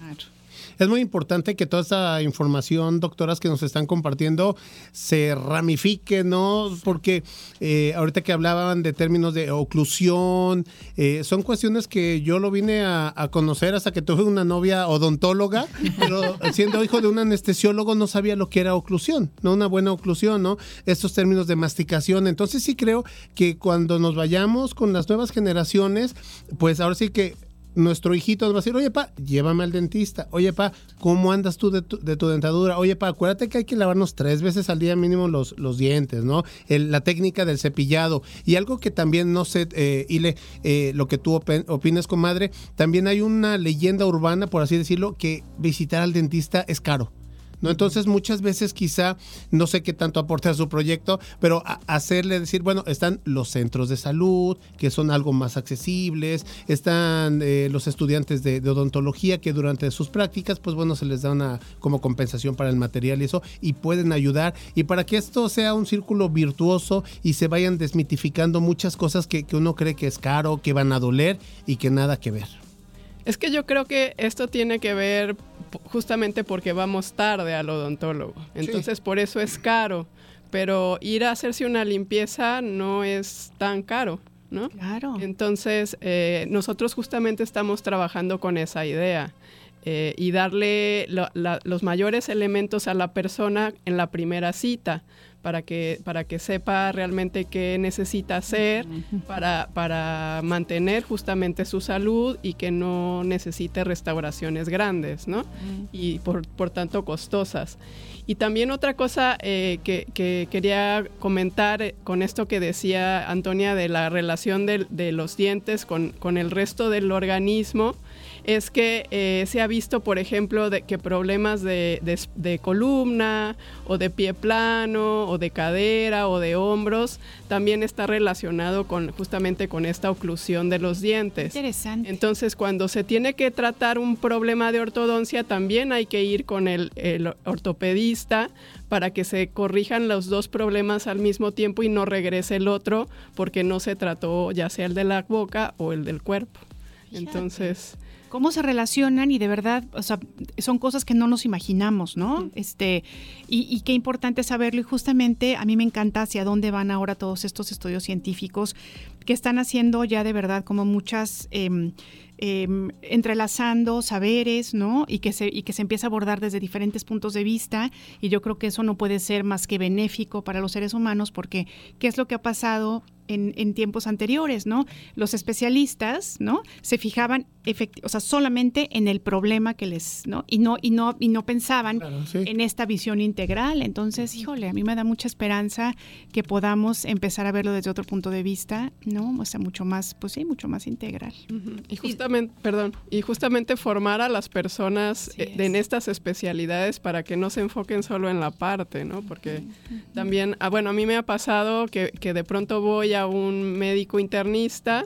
Es muy importante que toda esta información, doctoras, que nos están compartiendo, se ramifique, ¿no? Porque eh, ahorita que hablaban de términos de oclusión, eh, son cuestiones que yo lo vine a, a conocer hasta que tuve una novia odontóloga, pero siendo hijo de un anestesiólogo no sabía lo que era oclusión, ¿no? Una buena oclusión, ¿no? Estos términos de masticación. Entonces sí creo que cuando nos vayamos con las nuevas generaciones, pues ahora sí que nuestro hijito va a decir, oye, pa, llévame al dentista. Oye, pa, ¿cómo andas tú de tu, de tu dentadura? Oye, pa, acuérdate que hay que lavarnos tres veces al día mínimo los, los dientes, ¿no? El- la técnica del cepillado. Y algo que también, no sé, eh, Ile, eh, lo que tú opinas, comadre, también hay una leyenda urbana, por así decirlo, que visitar al dentista es caro. ¿No? Entonces muchas veces quizá, no sé qué tanto aporte a su proyecto, pero hacerle decir, bueno, están los centros de salud, que son algo más accesibles, están eh, los estudiantes de, odontología que durante sus prácticas, pues bueno, se les da una como compensación para el material y eso, y pueden ayudar, y para que esto sea un círculo virtuoso y se vayan desmitificando muchas cosas que, uno cree que es caro, que van a doler y que nada que ver. Es que yo creo que esto tiene que ver justamente porque vamos tarde al odontólogo. Entonces por eso es caro. Pero ir a hacerse una limpieza no es tan caro, ¿no? Claro. Entonces eh, nosotros justamente estamos trabajando con esa idea. eh, y darle lo- la- los mayores elementos a la persona en la primera cita para que, para que sepa realmente qué necesita hacer para, para mantener justamente su salud y que no necesite restauraciones grandes, ¿no? Y por, por tanto costosas. Y también otra cosa eh, que, que quería comentar eh, con esto que decía Antonia de la relación del- de, los dientes con, con el resto del organismo, es que eh, se ha visto, por ejemplo, de que problemas de, de- de columna o de pie plano o de cadera o de hombros también está relacionado con justamente con esta oclusión de los dientes. Interesante. Entonces, cuando se tiene que tratar un problema de ortodoncia, también hay que ir con el, el ortopedista para que se corrijan los dos problemas al mismo tiempo y no regrese el otro porque no se trató ya sea el de la boca o el del cuerpo. Entonces, cómo se relacionan y de verdad, o sea, son cosas que no nos imaginamos, ¿no? Este, y, y qué importante saberlo. Y justamente a mí me encanta hacia dónde van ahora todos estos estudios científicos que están haciendo ya de verdad como muchas em, em, entrelazando saberes, ¿no? Y que se y que se empieza a abordar desde diferentes puntos de vista. Y yo creo que eso no puede ser más que benéfico para los seres humanos, porque qué es lo que ha pasado en, en tiempos anteriores, ¿no? Los especialistas, ¿no? Se fijaban o sea, solamente en el problema que les, ¿no? Y no, y no, y no pensaban en esta visión integral. Entonces, híjole, a mí me da mucha esperanza que podamos empezar a verlo desde otro punto de vista, ¿no? O sea, mucho más, pues sí, mucho más integral. Y justamente, perdón, y justamente formar a las personas eh, de- en estas especialidades para que no se enfoquen solo en la parte, ¿no? Porque también, ah, bueno, a mí me ha pasado que, que de pronto voy a un médico internista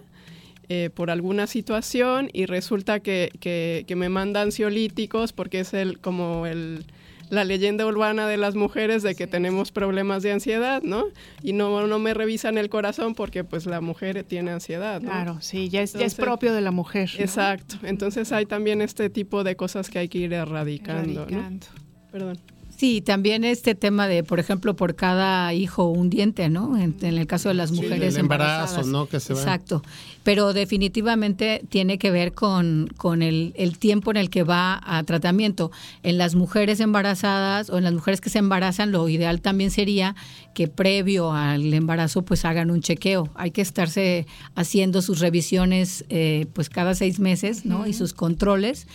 eh, por alguna situación y resulta que, que- que me manda ansiolíticos porque es el como el la leyenda urbana de las mujeres de que tenemos problemas de ansiedad, ¿no? Y no, no me revisan el corazón porque pues la mujer tiene ansiedad, ¿no? Claro, sí, ya es, ya es propio de la mujer. ¿no? Exacto. Entonces hay también este tipo de cosas que hay que ir erradicando. ¿no? Erradicando. Perdón. Sí, también este tema de, por ejemplo, por cada hijo un diente, ¿no? En, en el caso de las Sí, mujeres el embarazo, embarazadas. ¿no? Que se va. Exacto. Pero definitivamente tiene que ver con, con el, el tiempo en el que va a tratamiento. En las mujeres embarazadas o en las mujeres que se embarazan, lo ideal también sería que previo al embarazo pues hagan un chequeo. Hay que estarse haciendo sus revisiones eh, pues cada seis meses, ¿no? Y sus controles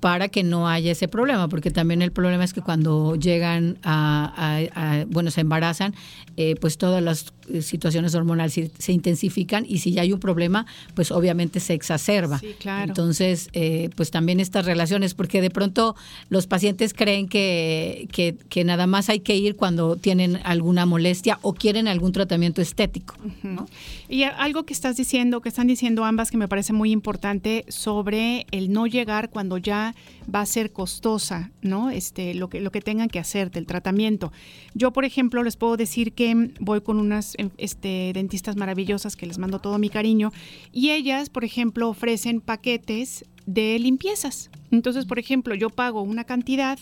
para que no haya ese problema, porque también el problema es que cuando llegan a, a- a- bueno, se embarazan, eh, pues todas las eh, situaciones hormonales se, se intensifican y si ya hay un problema, pues obviamente se exacerba. Sí, claro. Entonces, eh, pues también estas relaciones, porque de pronto los pacientes creen que, que, que nada más hay que ir cuando tienen alguna molestia o quieren algún tratamiento estético. ¿no? Y algo que estás diciendo, que están diciendo ambas, que me parece muy importante sobre el no llegar cuando ya va a ser costosa, ¿no? Este, lo que, lo que tengan que hacer del tratamiento. Yo, por ejemplo, les puedo decir que voy con unas em, este, dentistas maravillosas que les mando todo mi cariño y ellas, por ejemplo, ofrecen paquetes de limpiezas. Entonces, por ejemplo, yo pago una cantidad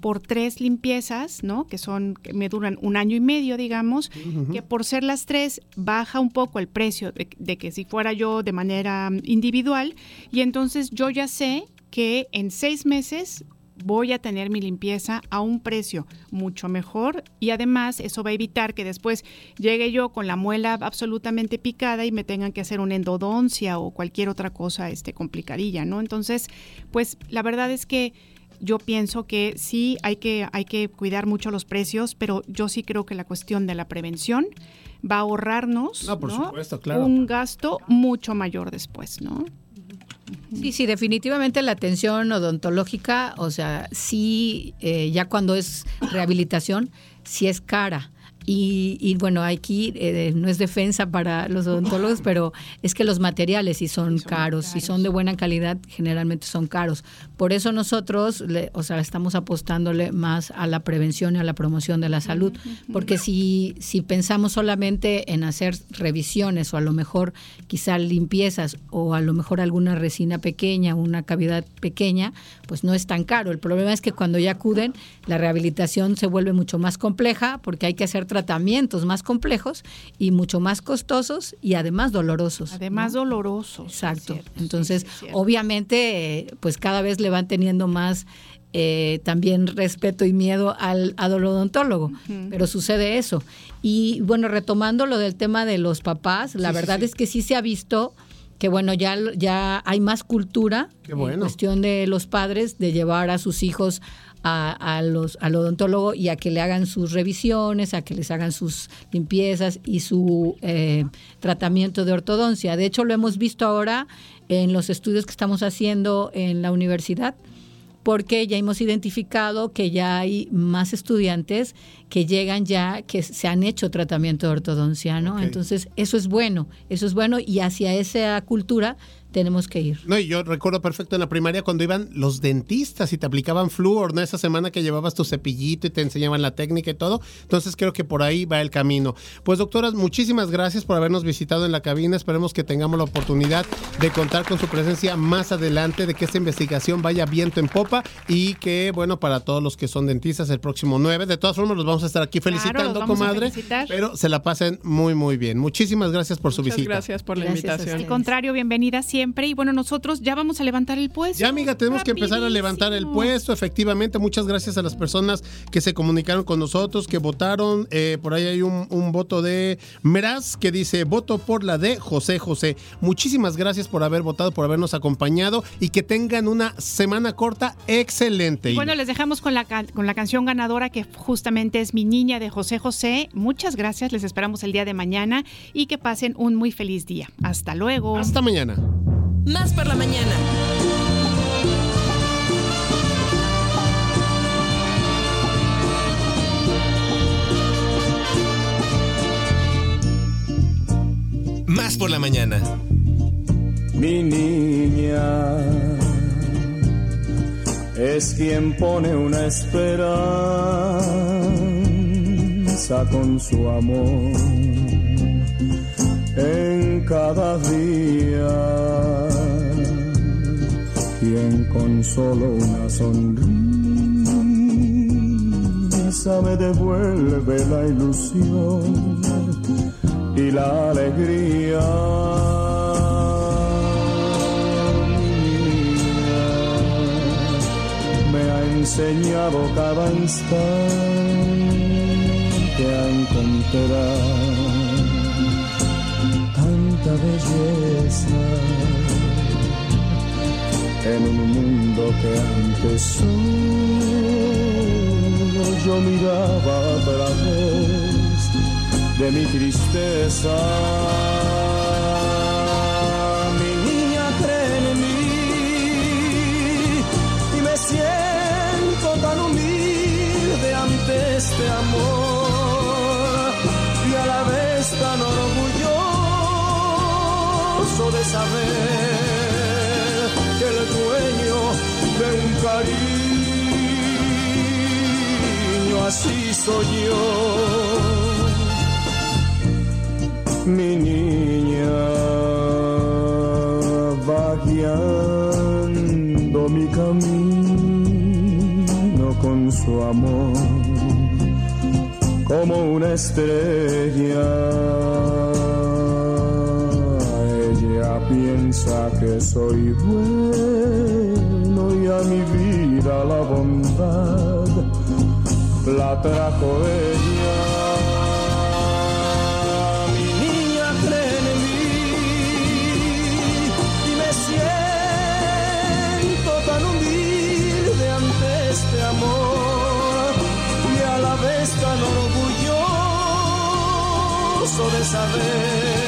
por tres limpiezas, ¿no? Que son, que me duran un año y medio, digamos, que por ser las tres baja un poco el precio de, de que si fuera yo de manera mm, individual. Y entonces yo ya sé que en seis meses voy a tener mi limpieza a un precio mucho mejor y además eso va a evitar que después llegue yo con la muela absolutamente picada y me tengan que hacer una endodoncia o cualquier otra cosa este complicadilla, ¿no? Entonces, pues la verdad es que yo pienso que sí hay que hay que cuidar mucho los precios, pero yo sí creo que la cuestión de la prevención va a ahorrarnos No, por ¿no? supuesto, claro. un gasto mucho mayor después, ¿no? Sí, sí, definitivamente la atención odontológica, o sea, sí, eh, ya cuando es rehabilitación, sí es cara. Y, y bueno, aquí eh, no es defensa para los odontólogos, pero es que los materiales sí son, caros, si son de buena calidad, generalmente son caros. Por eso nosotros, le- o sea, estamos apostándole más a la prevención y a la promoción de la salud, porque si, si pensamos solamente en hacer revisiones o a lo mejor quizá limpiezas o a lo mejor alguna resina pequeña, una cavidad pequeña, pues no es tan caro. El problema es que cuando ya acuden, la rehabilitación se vuelve mucho más compleja porque hay que hacer tratamientos más complejos y mucho más costosos y además dolorosos. Además dolorosos. Exacto. Entonces, obviamente, pues cada vez le van teniendo más eh, también respeto y miedo al, al odontólogo, pero sucede eso. Y bueno, retomando lo del tema de los papás, la Sí, verdad sí. es que sí se ha visto que bueno, ya, ya hay más cultura Qué en bueno. cuestión de los padres de llevar a sus hijos a, a los, al odontólogo y a que le hagan sus revisiones, a que les hagan sus limpiezas y su eh, tratamiento de ortodoncia. De hecho, lo hemos visto ahora en los estudios que estamos haciendo en la universidad porque ya hemos identificado que ya hay más estudiantes que llegan ya, que se han hecho tratamiento de ortodoncia, ¿no? Ok. Entonces, eso es bueno, eso es bueno y hacia esa cultura tenemos que ir. No, y yo recuerdo perfecto en la primaria cuando iban los dentistas y te aplicaban flúor, ¿no? Esa semana que llevabas tu cepillito y te enseñaban la técnica y todo. Entonces creo que por ahí va el camino. Pues doctoras, muchísimas gracias por habernos visitado en la cabina. Esperemos que tengamos la oportunidad de contar con su presencia más adelante, de que esta investigación vaya viento en popa y que, bueno, para todos los que son dentistas el próximo 9, de todas formas los vamos a estar aquí Claro, felicitando, los vamos a comadre. felicitar. Pero se la pasen muy, muy bien. Muchísimas gracias por su Muchas visita. gracias por la invitación. Al contrario, bienvenida siempre. Y bueno, nosotros ya vamos a levantar el puesto. Ya, amiga, tenemos que empezar a levantar el puesto. Efectivamente, muchas gracias a las personas que se comunicaron con nosotros, que votaron. Eh, por ahí hay un, un voto de Meraz que dice: voto por la de José José. Muchísimas gracias por haber votado, por habernos acompañado y que tengan una semana corta excelente. Y bueno, les dejamos con la, con la canción ganadora que justamente es Mi Niña de José José. Muchas gracias, les esperamos el día de mañana y que pasen un muy feliz día. Hasta luego. Hasta mañana. Más por la mañana. Más por la mañana. Mi niña es quien pone una esperanza con su amor en cada día. Quien con solo una sonrisa me devuelve la ilusión y la alegría. Me ha enseñado cada instante a encontrar tanta belleza en un mundo que antes solo yo miraba a través de mi tristeza. Mi niña cree en mí y me siento tan humilde ante este amor y a la vez tan orgulloso de saber dueño de un cariño así soy yo mi niña va guiando mi camino con su amor como una estrella. Piensa que soy bueno y a mi vida la bondad la trajo ella. Mi niña cree en mí y me siento tan humilde ante este amor y a la vez tan orgulloso de saber